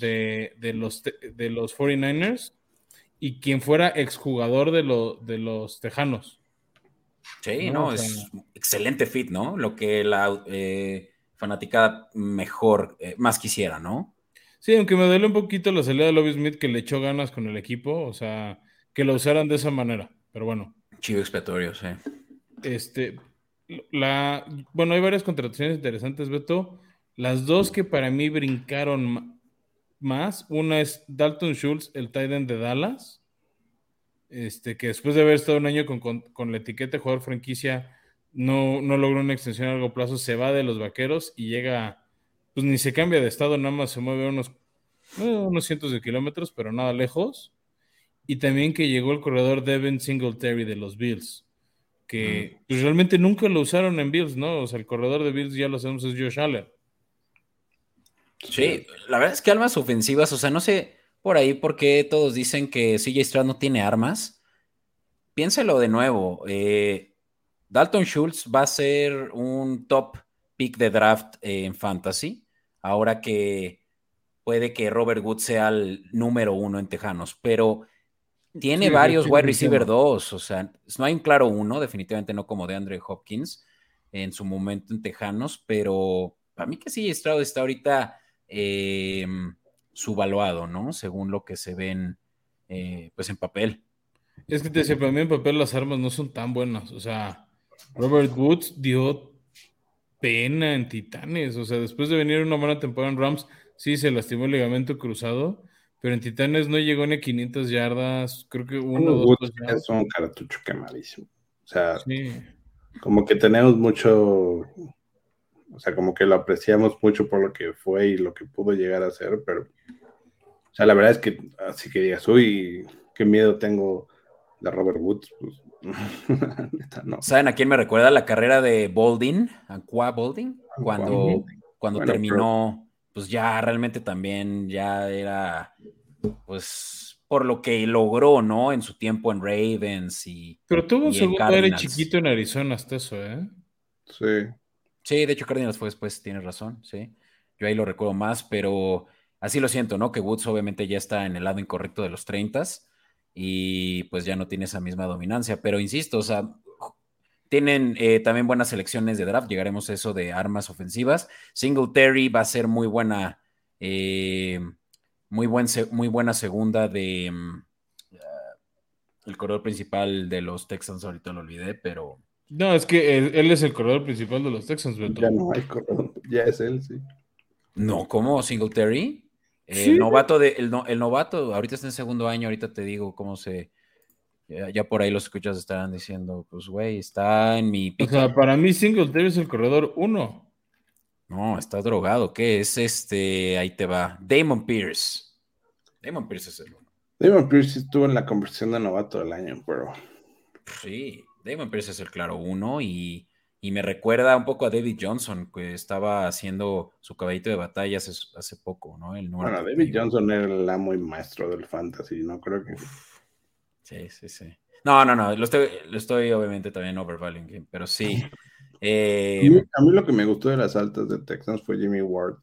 de, de los, de los 49ers y quien fuera exjugador de, lo- de los Tejanos. Sí, No, es excelente fit, ¿no? Lo que la eh, fanaticada mejor, eh, más quisiera, ¿no? Sí, aunque me duele un poquito la salida de Lobby Smith que le echó ganas con el equipo, o sea, que lo usaran de esa manera. Pero bueno, Chivo expiatorio, sí. este, la, bueno, hay varias contrataciones interesantes, Beto. Las dos que para mí brincaron más, una es Dalton Schultz, el tight end de Dallas, este, que después de haber estado un año con, con- con la etiqueta de jugador franquicia, no, no logró una extensión a largo plazo, se va de los vaqueros y llega, pues ni se cambia de estado, nada más se mueve unos, eh, unos cientos de kilómetros, pero nada lejos. Y también que llegó el corredor Devin Singletary de los Bills, que pues, realmente nunca lo usaron en Bills, ¿no? O sea, el corredor de Bills ya lo sabemos es Josh Allen. Sí, la verdad es que armas ofensivas, o sea, no sé por ahí por qué todos dicen que CJ Stroud no tiene armas. Piénselo de nuevo. eh, Dalton Schultz va a ser un top pick de draft eh, en fantasy, ahora que puede que Robert Wood sea el número uno en Tejanos, pero tiene Sí, varios wide receiver dos, o sea, no hay un claro uno, definitivamente no como de Andre Hopkins en su momento en Tejanos, pero para mí que sí, Stroud está ahorita eh, subvaluado, ¿no? Según lo que se ven, eh, pues en papel. Es que te decía, para mí en papel las armas no son tan buenas. O sea, Robert Woods dio pena en Titanes. O sea, después de venir una buena temporada en Rams, sí se lastimó el ligamento cruzado, pero en Titanes no llegó ni a 500 yardas. Creo que uno o dos Woods touchdowns. es un cartucho quemadísimo. O sea, Sí. como que tenemos mucho, o sea, como que lo apreciamos mucho por lo que fue y lo que pudo llegar a ser, pero, o sea, la verdad es que así que digas, uy, qué miedo tengo de Robert Woods, pues, neta, no. ¿Saben a quién me recuerda la carrera de Bolding? Aqua Bolding, cuando, cuando Bueno, terminó, pues ya realmente también ya era, pues, por lo que logró, ¿no? En su tiempo en Ravens y Pero tuvo en segundo aire chiquito en Arizona hasta eso, ¿eh? Sí. Sí, de hecho Cardinals fue después, tienes razón, sí. Yo ahí lo recuerdo más, pero así lo siento, ¿no? Que Woods obviamente ya está en el lado incorrecto de los 30 y pues ya no tiene esa misma dominancia, pero insisto, o sea, tienen eh, también buenas selecciones de draft, llegaremos a eso de armas ofensivas. Singletary va a ser muy buena, eh, muy, buen, muy buena segunda de mm, el corredor principal de los Texans, ahorita lo olvidé, pero no, es que él, es el corredor principal de los Texans, Beto. Ya no hay corredor, ya es él, sí. No, ¿cómo? ¿Singletary? El novato de, el, novato, ahorita está en segundo año, ahorita te digo cómo se. Ya, por ahí los escuchas estarán diciendo, pues güey, está en mi. O sea, para mí Singletary es el corredor uno. No, está drogado. ¿Qué es este? Ahí te va. Damon Pierce. Damon Pierce es el uno. Damon Pierce estuvo en la conversión de novato del año, pero. Sí. Damon Pierce es el claro uno y, me recuerda un poco a David Johnson, que estaba haciendo su caballito de batalla hace, poco, ¿no? El bueno, David Johnson era el amo y maestro del fantasy, no creo que... Sí, sí, sí. No, no, no, lo estoy, lo estoy obviamente también overvaluing, pero sí. Eh, a mí lo que me gustó de las altas de Texans fue Jimmy Ward,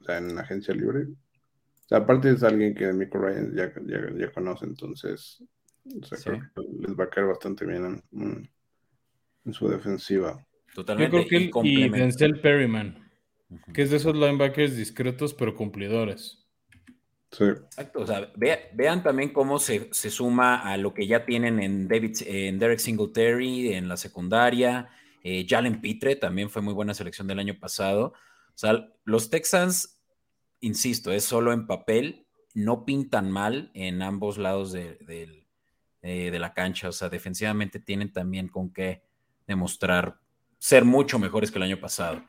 o sea, en agencia libre. O sea, aparte es alguien que Michael Ryan ya, ya conoce, entonces les va a caer bastante bien en, su defensiva. Totalmente. Yo creo que y Denzel Perryman, que es de esos linebackers discretos pero cumplidores. Sí. Exacto. O sea, vean también cómo se, suma a lo que ya tienen en David, en Derek Singletary, en la secundaria. Eh, Jalen Pitre también fue muy buena selección del año pasado. O sea, los Texans, insisto, es solo en papel, no pintan mal en ambos lados del, eh, de la cancha. O sea, defensivamente tienen también con qué demostrar ser mucho mejores que el año pasado.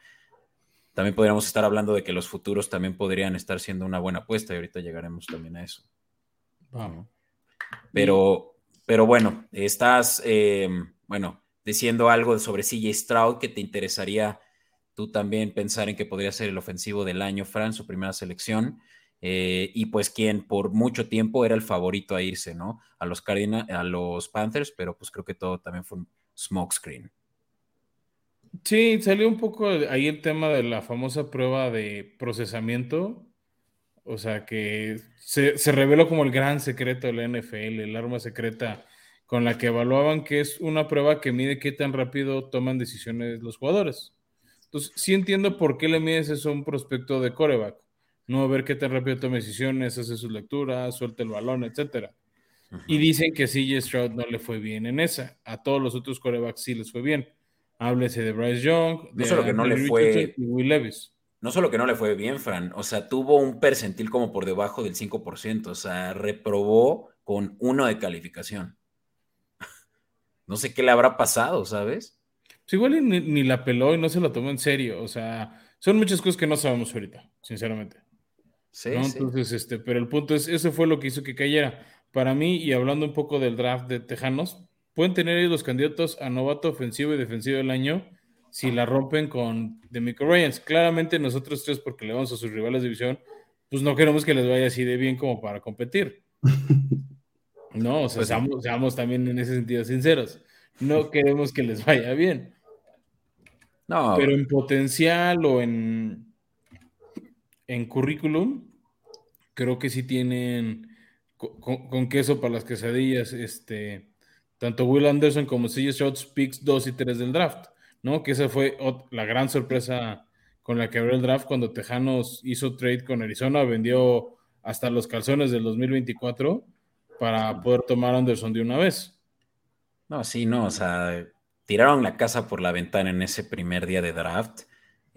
También podríamos estar hablando de que los futuros también podrían estar siendo una buena apuesta y ahorita llegaremos también a eso. Vamos. Pero, pero bueno, estás, eh, bueno, diciendo algo sobre CJ Stroud que te interesaría tú también pensar en que podría ser el ofensivo del año, Fran, su primera selección. Eh, y pues quien por mucho tiempo era el favorito a irse, ¿no? A los Cardinals, a los Panthers, pero pues creo que todo también fue un smokescreen. Sí, salió un poco ahí el tema de la famosa prueba de procesamiento, o sea que se, reveló como el gran secreto de la NFL, el arma secreta con la que evaluaban que es una prueba que mide qué tan rápido toman decisiones los jugadores. Entonces, sí entiendo por qué le mides eso a un prospecto de coreback no ver qué tan rápido toma decisiones, hace sus lecturas, suelta el balón, etcétera. Y dicen que CJ Stroud no le fue bien en esa. A todos los otros corebacks sí les fue bien. Háblese de Bryce Young, de no solo que no le fue y Will Levis. No solo que no le fue bien, Fran, o sea, tuvo un percentil como por debajo del 5%, o sea, reprobó con uno de calificación. no sé qué le habrá pasado, ¿sabes? Pues igual ni, ni la peló y no se lo tomó en serio, o sea, son muchas cosas que no sabemos ahorita, sinceramente. Entonces, este, pero el punto es, eso fue lo que hizo que cayera. Para mí, y hablando un poco del draft de Tejanos, pueden tener ahí los candidatos a novato ofensivo y defensivo del año si la rompen con Demico Ryans. Claramente nosotros tres, porque le vamos a sus rivales de división, pues no queremos que les vaya así de bien como para competir. No, o sea, pues seamos, seamos, también en ese sentido sinceros. No queremos que les vaya bien. No. Pero en potencial o en, en currículum, creo que sí tienen con, queso para las quesadillas, este, tanto Will Anderson como CJ Shots picks 2 y 3 del draft, ¿no? Que esa fue la gran sorpresa con la que abrió el draft cuando Tejanos hizo trade con Arizona, vendió hasta los calzones del 2024 para poder tomar Anderson de una vez. No, sí, no, o sea, tiraron la casa por la ventana en ese primer día de draft.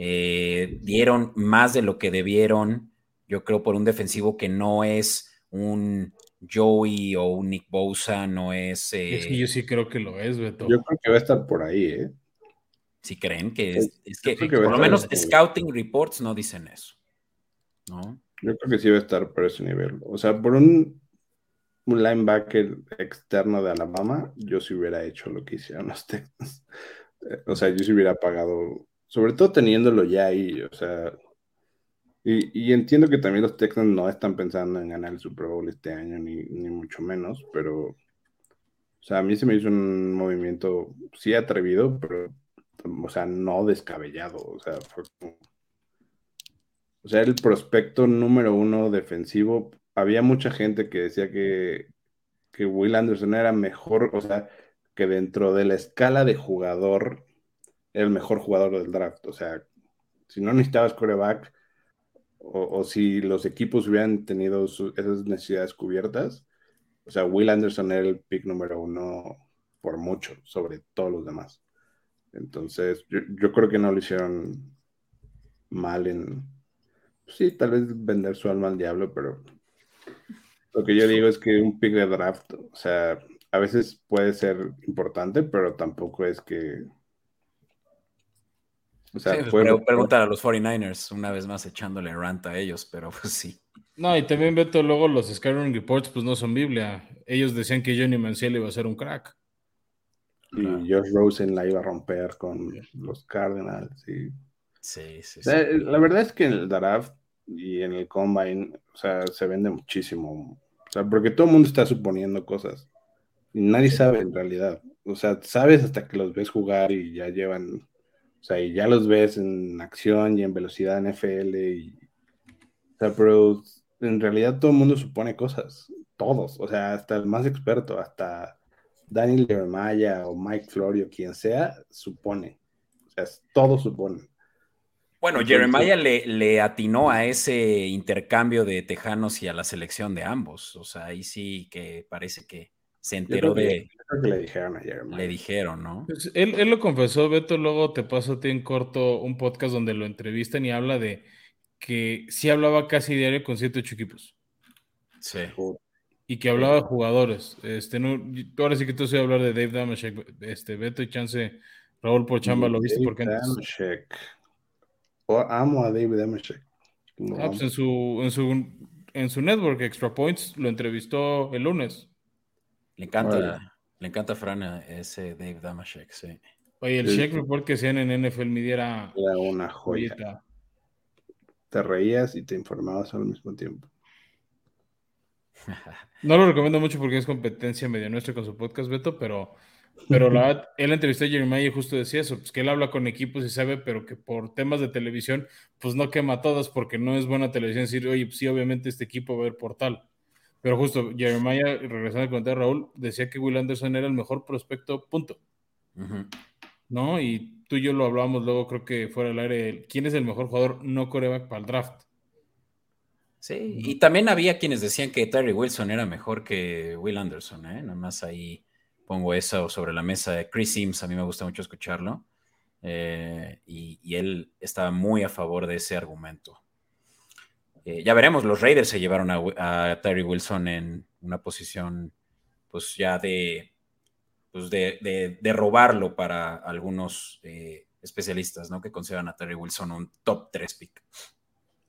Eh, dieron más de lo que debieron, yo creo, por un defensivo que no es un Joey o un Nick Bosa, no es... es que yo sí creo que lo es, Beto. Yo creo que va a estar por ahí, ¿eh? Si creen que es, que, por lo menos scouting reports no dicen eso, ¿no? Yo creo que sí va a estar por ese nivel. O sea, por un, un linebacker externo de Alabama, yo sí hubiera hecho lo que hicieron los Texans. O sea, yo sí hubiera pagado sobre todo teniéndolo ya ahí, o sea, y, entiendo que también los Texans no están pensando en ganar el Super Bowl este año, ni, mucho menos, pero, o sea, a mí se me hizo un movimiento, sí atrevido, pero o sea, no descabellado, o sea, fue como... O sea, el prospecto número uno defensivo, había mucha gente que decía que, que Will Anderson era mejor, o sea, que dentro de la escala de jugador, era el mejor jugador del draft. O sea, si no necesitabas coreback, o, si los equipos hubieran tenido esas necesidades cubiertas, o sea, Will Anderson era el pick número uno por mucho sobre todos los demás. Entonces, yo, creo que no lo hicieron mal en, sí, tal vez vender su alma al diablo, pero lo que yo digo es que un pick de draft, o sea, a veces puede ser importante, pero tampoco es que o sea, sí, pues, preguntar a los 49ers, una vez más echándole rant a ellos, pero pues sí. No, y también Beto, luego los Skyrim Reports, pues no son Biblia. Ellos decían que Johnny Manziel iba a ser un crack. Y Josh Rosen la iba a romper con los Cardinals. Y... Sí, sí, sí. La, verdad es que en el draft y en el combine, o sea, se vende muchísimo. O sea, porque todo el mundo está suponiendo cosas. Y nadie sabe en realidad. O sea, sabes hasta que los ves jugar y ya llevan o sea, y ya los ves en acción y en velocidad NFL. Y, o sea, pero en realidad todo el mundo supone cosas. Todos. O sea, hasta el más experto, hasta Daniel Jeremiah o Mike Florio, quien sea, supone. O sea, todos suponen. Bueno, Jeremiah le, le, atinó a ese intercambio de tejanos y a la selección de ambos. O sea, ahí sí que parece que se enteró de. le dijeron ayer. Le dijeron, ¿no? Pues, él, lo confesó, Beto. Luego te paso a ti en corto un podcast donde lo entrevistan y habla de que sí hablaba casi diario con siete ocho equipos. Sí. Y que hablaba de jugadores. Este, no, ahora sí que tú a hablar de Dave Damashek. Este, Beto y Chance, Raúl Pochamba, ¿lo viste? Porque Damashek. amo a Dave Damashek. Ah, pues en su, en su en su network Extra Points lo entrevistó el lunes. Le encanta, le encanta Fran ese Dave Damashek, sí. Oye, el check report que hacían en NFL Media era, una joya. Te reías y te informabas al mismo tiempo. No lo recomiendo mucho porque es competencia media nuestra con su podcast, Beto, pero, pero la, él entrevistó a Jeremiah y justo decía eso, pues que él habla con equipos y sabe, pero que por temas de televisión, pues no quema todas porque no es buena televisión decir, oye, pues sí, obviamente este equipo va a ver portal. Pero justo, Jeremiah, regresando al comentario de Raúl, decía que Will Anderson era el mejor prospecto, punto. ¿No? Y tú y yo lo hablábamos luego, creo que fuera del aire, ¿quién es el mejor jugador no coreback para el draft? Sí, y también había quienes decían que Terry Wilson era mejor que Will Anderson, ¿eh? Nada más ahí pongo eso sobre la mesa. Chris Sims, a mí me gusta mucho escucharlo. Eh, y, él estaba muy a favor de ese argumento. Eh, ya veremos, los Raiders se llevaron a, Terry Wilson en una posición, pues ya de, pues de, robarlo para algunos eh, especialistas, ¿no? Que consideran a Terry Wilson un top 3 pick.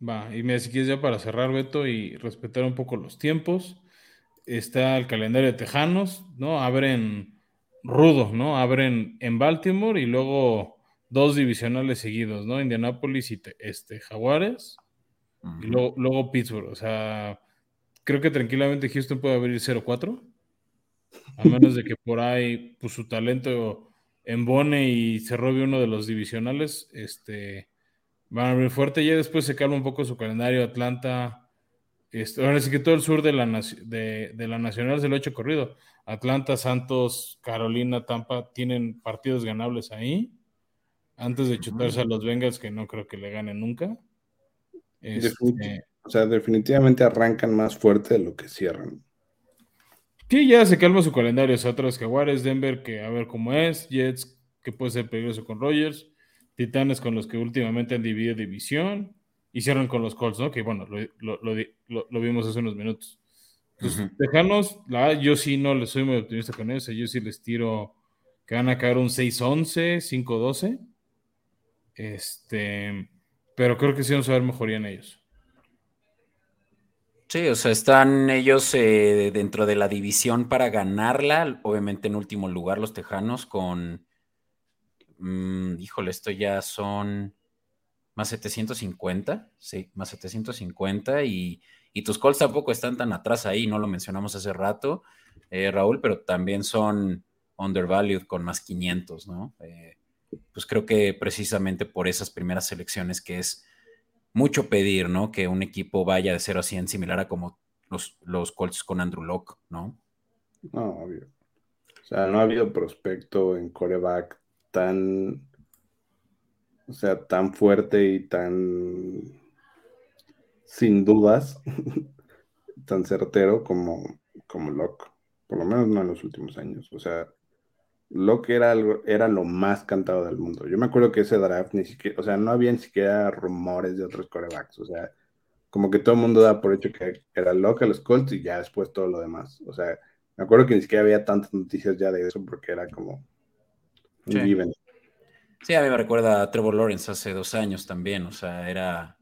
Va, y me si quieres ya para cerrar, Beto, y respetar un poco los tiempos, está el calendario de Tejanos, ¿no? Abren rudo, ¿no? Abren en Baltimore y luego dos divisionales seguidos, ¿no? Indianapolis y este, Jaguares y luego, Pittsburgh. O sea, creo que tranquilamente Houston puede abrir 0-4. A menos de que por ahí pues, su talento embone y se robe uno de los divisionales. Este, van a abrir fuerte. Ya después se calma un poco su calendario. Atlanta. Este, ahora sí que todo el sur de la, de, de la Nacional se lo ha hecho corrido. Atlanta, Santos, Carolina, Tampa tienen partidos ganables ahí. Antes de chutarse a los Bengals, que no creo que le ganen nunca. Este, o sea, definitivamente arrancan más fuerte de lo que cierran. Sí, ya se calma su calendario. O sea, otros Jaguares, Denver, que a ver cómo es, Jets, que puede ser peligroso con Rogers, Titanes con los que últimamente han dividido división, y cierran con los Colts, ¿no? Que bueno, lo, vimos hace unos minutos. Entonces, la, yo sí no le soy muy optimista con eso. Yo sí les tiro que van a caer un 6-11, 5-12. Este pero creo que sí vamos a ver mejoría en ellos. Sí, o sea, están ellos eh, dentro de la división para ganarla, obviamente en último lugar los Tejanos con, mm, híjole, esto ya son más 750, sí, más 750 y, y tus Colts tampoco están tan atrás ahí, no lo mencionamos hace rato, eh, Raúl, pero también son undervalued con más 500, ¿no? Eh, pues creo que precisamente por esas primeras selecciones que es mucho pedir, ¿no? Que un equipo vaya de 0 a 100 similar a como los, los Colts con Andrew Locke, ¿no? No, obvio. O sea, no ha habido prospecto en coreback tan, o sea, tan fuerte y tan sin dudas, tan certero como, como Locke. Por lo menos no en los últimos años. O sea, Locke era, algo, era lo más cantado del mundo. Yo me acuerdo que ese draft ni siquiera, o sea, no había ni siquiera rumores de otros corebacks. O sea, como que todo el mundo da por hecho que era Locke a los Colts y ya después todo lo demás. O sea, me acuerdo que ni siquiera había tantas noticias ya de eso porque era como un Sí. given. Sí, a mí me recuerda a Trevor Lawrence hace dos años también, o sea, era,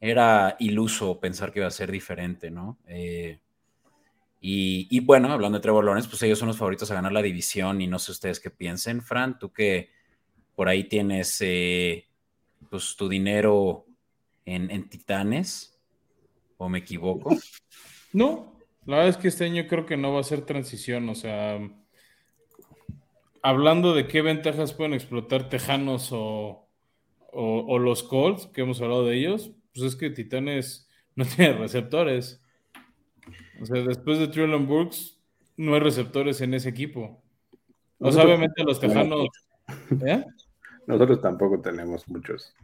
era iluso pensar que iba a ser diferente, ¿no? Eh, y, bueno, hablando de Trevor Lawrence, pues ellos son los favoritos a ganar la división y no sé ustedes qué piensen, Fran, tú que por ahí tienes eh, pues tu dinero en, Titanes, o me equivoco. No, la verdad es que este año creo que no va a ser transición, o sea, hablando de qué ventajas pueden explotar Tejanos o los Colts, que hemos hablado de ellos, pues es que Titanes no tiene receptores. O sea, después de Traylon Burks, no hay receptores en ese equipo. O sea, obviamente los Tejanos... ¿Eh? Nosotros tampoco tenemos muchos.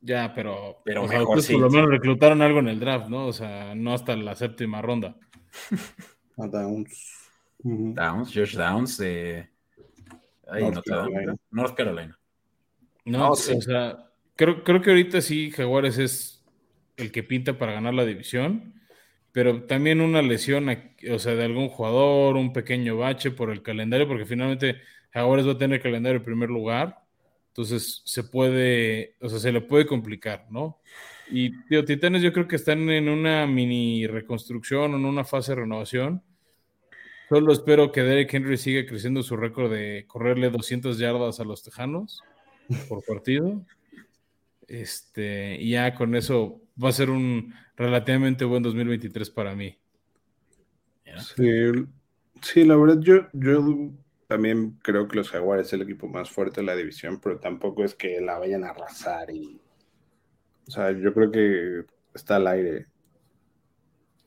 Ya, pero, Pero o sea, mejor sí, por lo sí. menos reclutaron algo en el draft, ¿no? O sea, no hasta la séptima ronda. A Downs. Downs, Josh Downs de ay, North Carolina. North Carolina. No, No, o sí. sea, creo, creo que ahorita sí Jaguares es el que pinta para ganar la división, pero también una lesión, o sea, de algún jugador, un pequeño bache por el calendario, porque finalmente Jaguares va a tener calendario en primer lugar, entonces se puede, o sea, se le puede complicar, ¿no? Y tío, Titanes yo creo que están en una mini reconstrucción en una fase de renovación. Solo espero que Derek Henry siga creciendo su récord de correrle 200 yardas a los Tejanos por partido. Este, y ya con eso va a ser un relativamente buen 2023 para mí. Sí, sí, la verdad, yo, yo también creo que los Jaguares es el equipo más fuerte de la división, pero tampoco es que la vayan a arrasar y. O sea, yo creo que está al aire.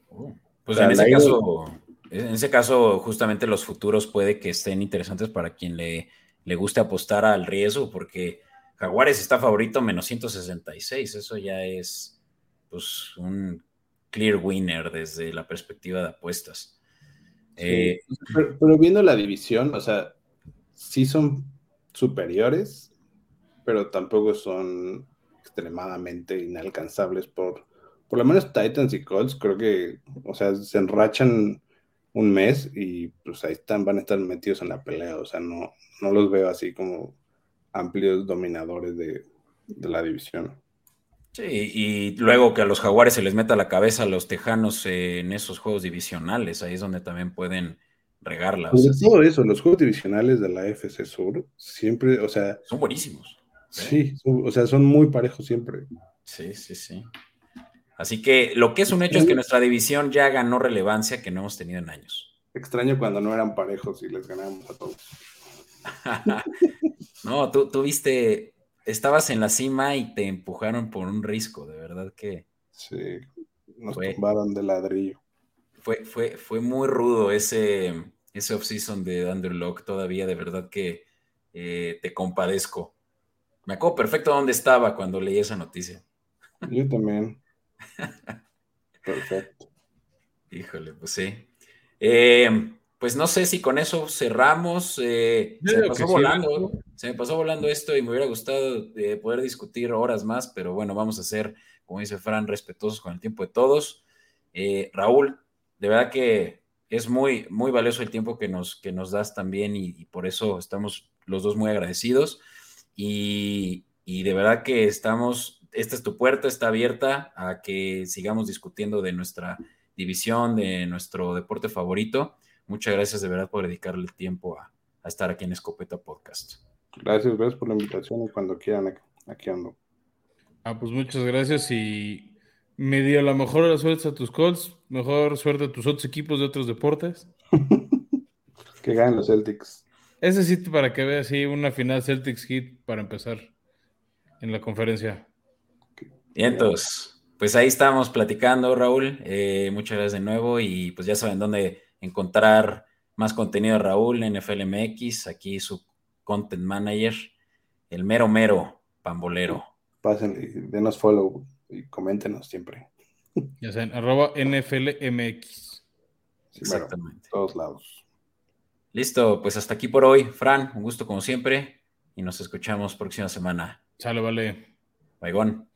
Pues O sea, en ese caso, en ese caso, justamente los futuros puede que estén interesantes para quien le, le guste apostar al riesgo, porque Jaguares está favorito menos 166. Eso ya es pues un clear winner desde la perspectiva de apuestas. Eh, Pero, pero viendo la división, o sea, sí son superiores, pero tampoco son extremadamente inalcanzables por, por lo menos Titans y Colts, creo que, o sea, se enrachan un mes y pues ahí están, van a estar metidos en la pelea, o sea, no, no los veo así como amplios dominadores de, de la división. Sí, y luego que a los jaguares se les meta la cabeza a los tejanos eh, en esos juegos divisionales, ahí es donde también pueden regarla. o Sobre sea, todo eso, los juegos divisionales de la FC Sur, siempre, o sea, son buenísimos. sí, son- o sea, son muy parejos siempre. Sí, sí, sí. Así que lo que es un hecho es que nuestra división ya ganó relevancia que no hemos tenido en años. Extraño cuando no eran parejos y les ganábamos a todos. no, tú, tú viste, estabas en la cima y te empujaron por un risco, de verdad que Sí, nos Fue. tumbaron de ladrillo. fue, fue, fue muy rudo ese, ese off-season de Andrew Locke, todavía de verdad que eh, te compadezco. Me acuerdo perfecto dónde estaba cuando leí esa noticia. Yo también. Perfecto. Híjole, pues sí. Eh, pues no sé si con eso cerramos. eh, se me pasó sí, volando. ¿no? Se me pasó volando esto y me hubiera gustado eh, poder discutir horas más, pero bueno, vamos a ser, como dice Fran, respetuosos con el tiempo de todos. Eh, Raúl, de verdad que es muy, muy valioso el tiempo que nos, que nos das también y, y por eso estamos los dos muy agradecidos. Y, y de verdad que estamos, esta es tu puerta, está abierta a que sigamos discutiendo de nuestra división, de nuestro deporte favorito. Muchas gracias de verdad por dedicarle el tiempo a, a estar aquí en Escopeta Podcast. Gracias, gracias por la invitación y cuando quieran, aquí- ando. Ah, pues muchas gracias y me dio la mejor de las suertes a tus Colts, mejor suerte a tus otros equipos de otros deportes. Que ganen los Celtics. Ese sí para que veas sí, una final Celtics Heat para empezar en la conferencia. Y entonces, pues ahí estamos platicando, Raúl. Eh, muchas gracias de nuevo y pues ya saben dónde encontrar más contenido de Raúl en FLMX, aquí su content manager, el mero mero pambolero. Pasen y denos follow y coméntenos siempre. Ya saben, arroba NFLMX. Exactamente. todos lados. Listo, pues hasta aquí por hoy. Fran, un gusto como siempre y nos escuchamos próxima semana. Chale, vale. Baigón.